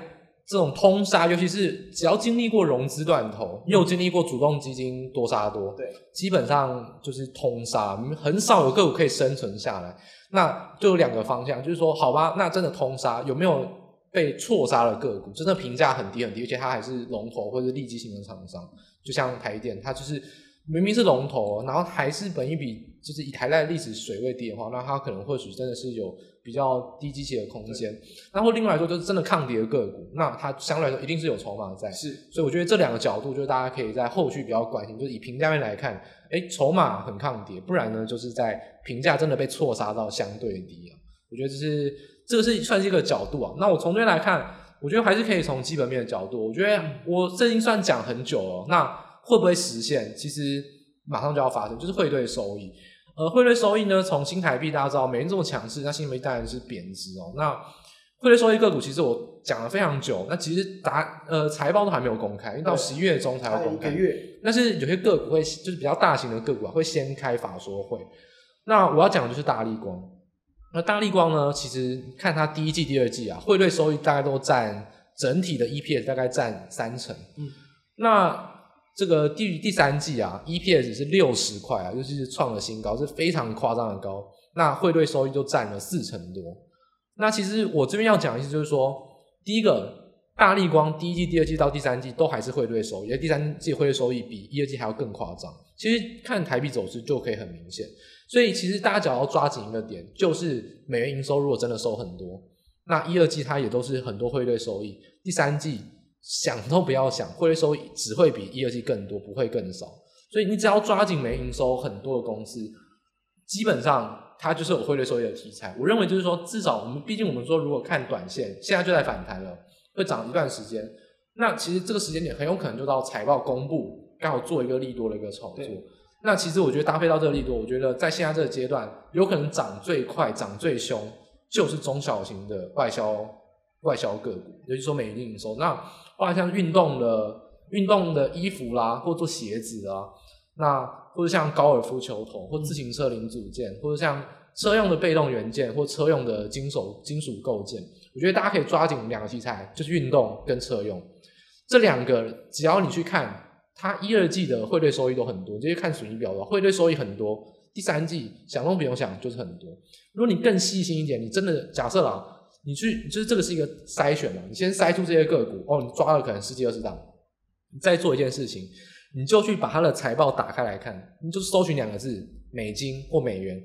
这种通杀，尤其是只要经历过融资断头，又经历过主动基金多杀多，对，基本上就是通杀，很少有个股可以生存下来。那就有两个方向，就是说，好吧，那真的通杀有没有被错杀的个股，真的评价很低很低，而且它还是龙头或者是利基型的厂商，就像台电，它就是明明是龙头，然后还是本一比就是以台电历史水位低的话，那它可能或许真的是有比较低基期的空间。那或另外来说，就是真的抗跌的个股，那它相对来说一定是有筹码在。是，所以我觉得这两个角度，就是大家可以在后续比较关心，就是以评价面来看，哎，筹码很抗跌，不然呢，就是在评价真的被错杀到相对低啊。我觉得这是这个是算是一个角度啊。那我从这边来看，我觉得还是可以从基本面的角度。我觉得我这已经算讲很久了，那会不会实现？其实马上就要发生，就是汇兑收益。呃，汇兑收益呢，从新台币大家知道美元这么强势，那新台币当然是贬值哦。那汇兑收益个股，其实我讲了非常久，那其实答呃财报都还没有公开，因为到十一月中才要公开。一个月。但是有些个股会就是比较大型的个股啊，会先开法说会。那我要讲的就是大立光。那大立光呢，其实看它第一季、第二季啊，汇兑收益大概都占整体的 EPS 大概占三成。嗯。那这个第第三季啊，EPS 是六十块啊，就是创了新高，是非常夸张的高。那汇兑收益就占了四成多。那其实我这边要讲的意思就是说，第一个大立光第一季、第二季到第三季都还是汇兑收益，而第三季汇兑收益比一、二季还要更夸张。其实看台币走势就可以很明显。所以其实大家只要抓紧一个点，就是美元营收如果真的收很多，那一、二季它也都是很多汇兑收益，第三季。想都不要想，汇率收益只会比一、二季更多，不会更少。所以你只要抓紧没营收很多的公司，基本上它就是有汇率收益的题材。我认为就是说，至少我们毕竟我们说，如果看短线，现在就在反弹了，会涨一段时间。那其实这个时间点很有可能就到财报公布，刚好做一个利多的一个炒作。那其实我觉得搭配到这个利多，我觉得在现在这个阶段，有可能涨最快、涨最凶，就是中小型的外销外销个股，也就是说美元营收。那或者像运动的运动的衣服啦，或做鞋子啊，那或者像高尔夫球头，或自行车零组件，或者像车用的被动元件，或车用的金属金属构件，我觉得大家可以抓紧两个题材，就是运动跟车用这两个，只要你去看它一二季的汇兑收益都很多，直接看损益表的，汇兑收益很多，第三季想都不用想就是很多。如果你更细心一点，你真的假设啦。你去，就是这个是一个筛选嘛，你先筛出这些个股，哦，你抓了可能十几二十档，你再做一件事情，你就去把它的财报打开来看，你就搜寻两个字，美金或美元，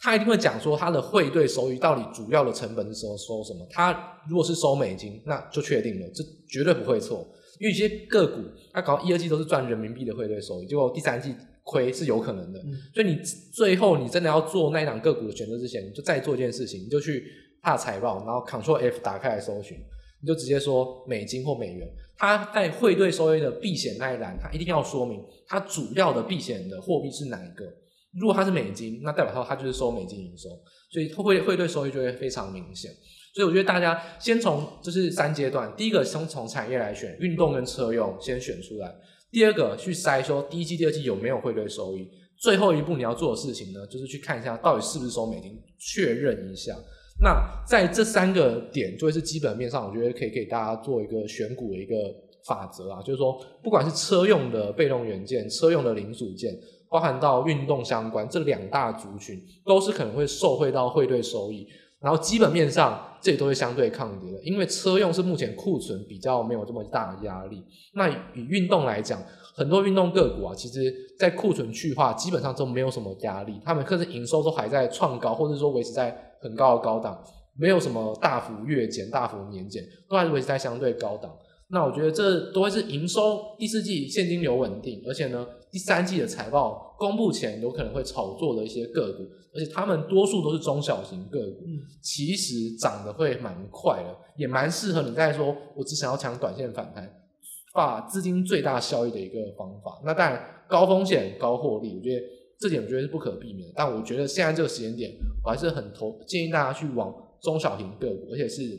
它一定会讲说它的汇兑收益到底主要的成本是收收什么，它如果是收美金，那就确定了，这绝对不会错，因为一些个股它搞一二季都是赚人民币的汇兑收益，结果第三季亏是有可能的，嗯、所以你最后你真的要做那一档个股的选择之前，你就再做一件事情，你就去。它的财报，然后 Ctrl F 打开来搜寻，你就直接说美金或美元。它在汇兑收益的避险那一栏，它一定要说明它主要的避险的货币是哪一个。如果它是美金，那代表说它就是收美金营收，所以汇汇兑收益就会非常明显。所以我觉得大家先从就是三阶段，第一个先从产业来选，运动跟车用先选出来。第二个去筛说第一季、第二季有没有汇兑收益。最后一步你要做的事情呢，就是去看一下到底是不是收美金，确认一下。那在这三个点，就会是基本面上，我觉得可以给大家做一个选股的一个法则啊，就是说，不管是车用的被动元件、车用的零组件，包含到运动相关这两大族群，都是可能会受惠到汇兑收益。然后基本面上，这都是相对抗跌的，因为车用是目前库存比较没有这么大的压力。那以运动来讲，很多运动个股啊，其实在库存去化，基本上都没有什么压力，他们甚至营收都还在创高，或者说维持在。很高的高档，没有什么大幅月减、大幅年减，都还是维持在相对高档。那我觉得这都会是营收第四季现金流稳定，而且呢，第三季的财报公布前有可能会炒作的一些个股，而且他们多数都是中小型个股，嗯、其实涨得会蛮快的，也蛮适合你在说我只想要抢短线反弹，发资金最大效益的一个方法。那当然高风险高获利，我觉得。这点我觉得是不可避免的，但我觉得现在这个时间点，我还是很投建议大家去往中小型个股，而且是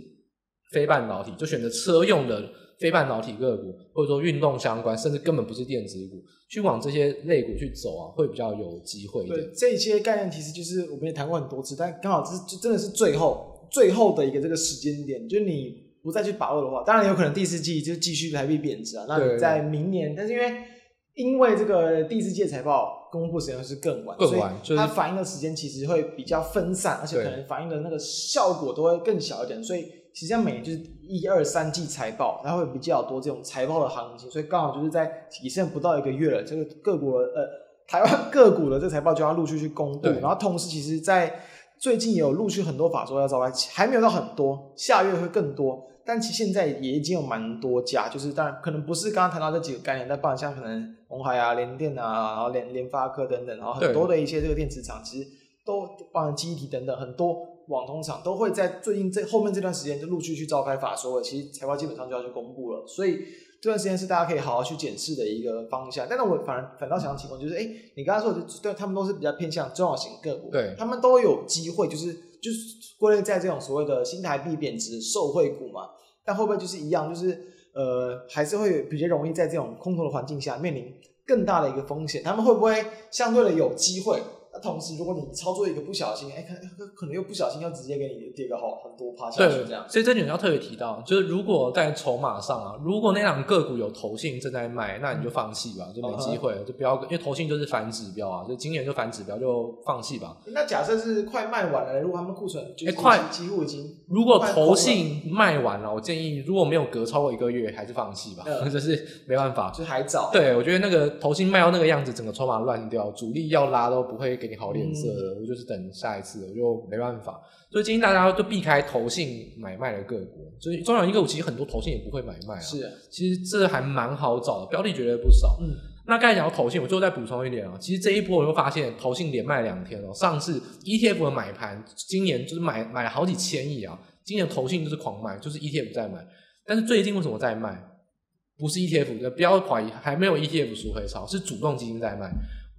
非半导体，就选择车用的非半导体个股，或者说运动相关，甚至根本不是电子股，去往这些类股去走啊，会比较有机会。对，这些概念其实就是我们也谈过很多次，但刚好这是真的是最后最后的一个这个时间点，就你不再去把握的话，当然有可能第四季就继续台币贬值啊，那你在明年，但是因为因为这个第四季财报。公布时间是更晚，更晚，所以它反映的时间其实会比较分散，而且可能反映的那个效果都会更小一点。所以实际上每年就是一二三季财报，然后会比较多这种财报的行情，所以刚好就是在提剩不到一个月了，这个各国呃台湾个股的这个财报就要陆续去公布，然后同时其实在最近也有陆续很多法说要召开，还没有到很多，下月会更多。但其实现在也已经有蛮多家，就是当然可能不是刚刚谈到这几个概念，但包括像可能鸿海啊、联电啊，然后联联发科等等，然后很多的一些这个电池厂，其实都包含记忆体等等，很多网通厂都会在最近这后面这段时间就陆续去召开法说，其实财报基本上就要去公布了，所以这段时间是大家可以好好去检视的一个方向。但是我反而反倒想要提问，就是哎，你刚才说的，对，他们都是比较偏向中小型个股，对，他们都有机会，就是就是归类在这种所谓的新台币贬值受惠股嘛。但会不会就是一样，就是呃，还是会比较容易在这种空头的环境下面临更大的一个风险？他们会不会相对的有机会？那同时，如果你操作一个不小心，哎，可可能又不小心，要直接给你跌个好很多趴下去这样。所以这点要特别提到，就是如果在筹码上啊，如果那两个股有投信正在卖，那你就放弃吧，就没机会了，就不要，因为投信就是反指标啊，就今年就反指标，就放弃吧。那假设是快卖完了，如果他们库存哎快几乎已经，如果投信卖完了，我建议如果没有隔超过一个月，还是放弃吧，就是没办法，就还早。对，我觉得那个投信卖到那个样子，整个筹码乱掉，主力要拉都不会给你好脸色。我就是等下一次，我就没办法，所以建议大家都避开投信买卖的个股。所以中小型个股其实很多投信也不会买卖啊。是，其实这还蛮好找的，标的绝对不少。嗯，那刚才讲到投信，我最后再补充一点啊，其实这一波我就发现投信连卖两天哦。上次 ETF 的买盘，今年就是买买了好几千亿啊，今年投信就是狂卖，就是 ETF 在买。但是最近为什么在卖？不是 ETF 的，不要怀疑，还没有 ETF 赎回潮，是主动基金在卖。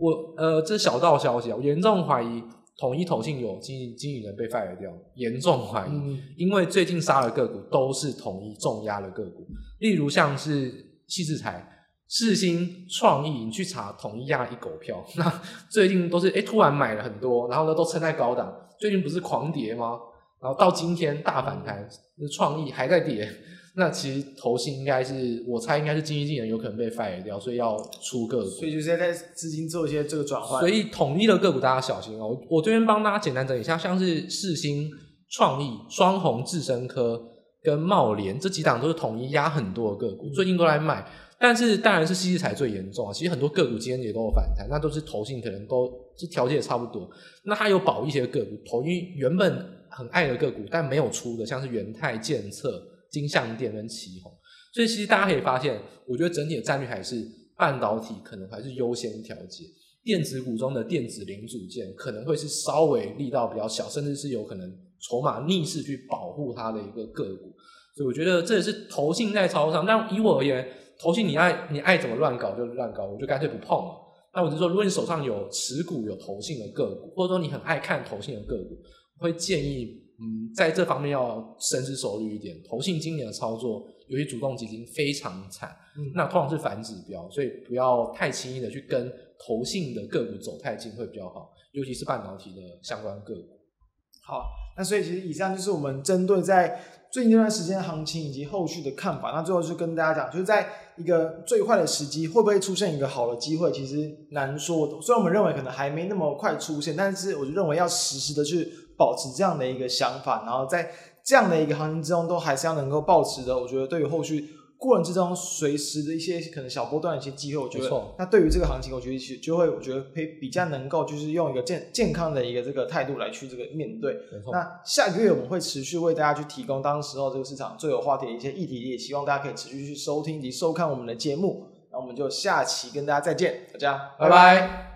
我呃，这小道消息啊，我严重怀疑统一投信有经经理人被 fire 掉，严重怀疑，嗯、因为最近杀的个股都是统一重压的个股，例如像是矽智财、世芯、创意，你去查统一压一狗票，那最近都是哎突然买了很多，然后呢都撑在高档，最近不是狂跌吗？然后到今天大反弹，那创意还在跌。那其实投信应该是，我猜应该是经济技能有可能被 fire 掉，所以要出个股，所以就是在资金做一些这个转换。所以统一的个股大家小心哦。我这边帮大家简单整理一下，像是世新、创意、双红、智深科跟茂联这几档都是统一压很多的个股，最近都在卖。但是当然是矽智财最严重啊，其实很多个股今天也都有反弹，那都是投信可能都是调节也差不多。那它有保一些个股，投一原本很爱的个股，但没有出的，像是元泰、建策。金像电跟奇鋐，所以其实大家可以发现，我觉得整体的战略还是半导体可能还是优先调节，电子股中的电子零组件可能会是稍微力道比较小，甚至是有可能筹码逆势去保护它的一个个股。所以我觉得这也是投信在操作上。但以我而言，投信你爱你爱怎么乱搞就乱搞，我就干脆不碰了。那我就说，如果你手上有持股有投信的个股，或者说你很爱看投信的个股，我会建议。嗯，在这方面要深思熟虑一点。投信今年的操作，由于主动基金非常惨，嗯，那通常是反指标，所以不要太轻易的去跟投信的个股走太近会比较好，尤其是半导体的相关个股。好，那所以其实以上就是我们针对在最近这段时间的行情以及后续的看法。那最后就跟大家讲，就是在一个最坏的时机，会不会出现一个好的机会，其实难说。虽然我们认为可能还没那么快出现，但是我就认为要实时的去。保持这样的一个想法，然后在这样的一个行情之中，都还是要能够保持的。我觉得对于后续过程之中，随时的一些可能小波段的一些机会，我觉得那对于这个行情，我觉得其实就会，我觉得可以比较能够就是用一个健健康的一个这个态度来去这个面对。那下个月我们会持续为大家去提供当时候这个市场最有话题的一些议题，也希望大家可以持续去收听及收看我们的节目。那我们就下期跟大家再见，大家拜拜。拜拜。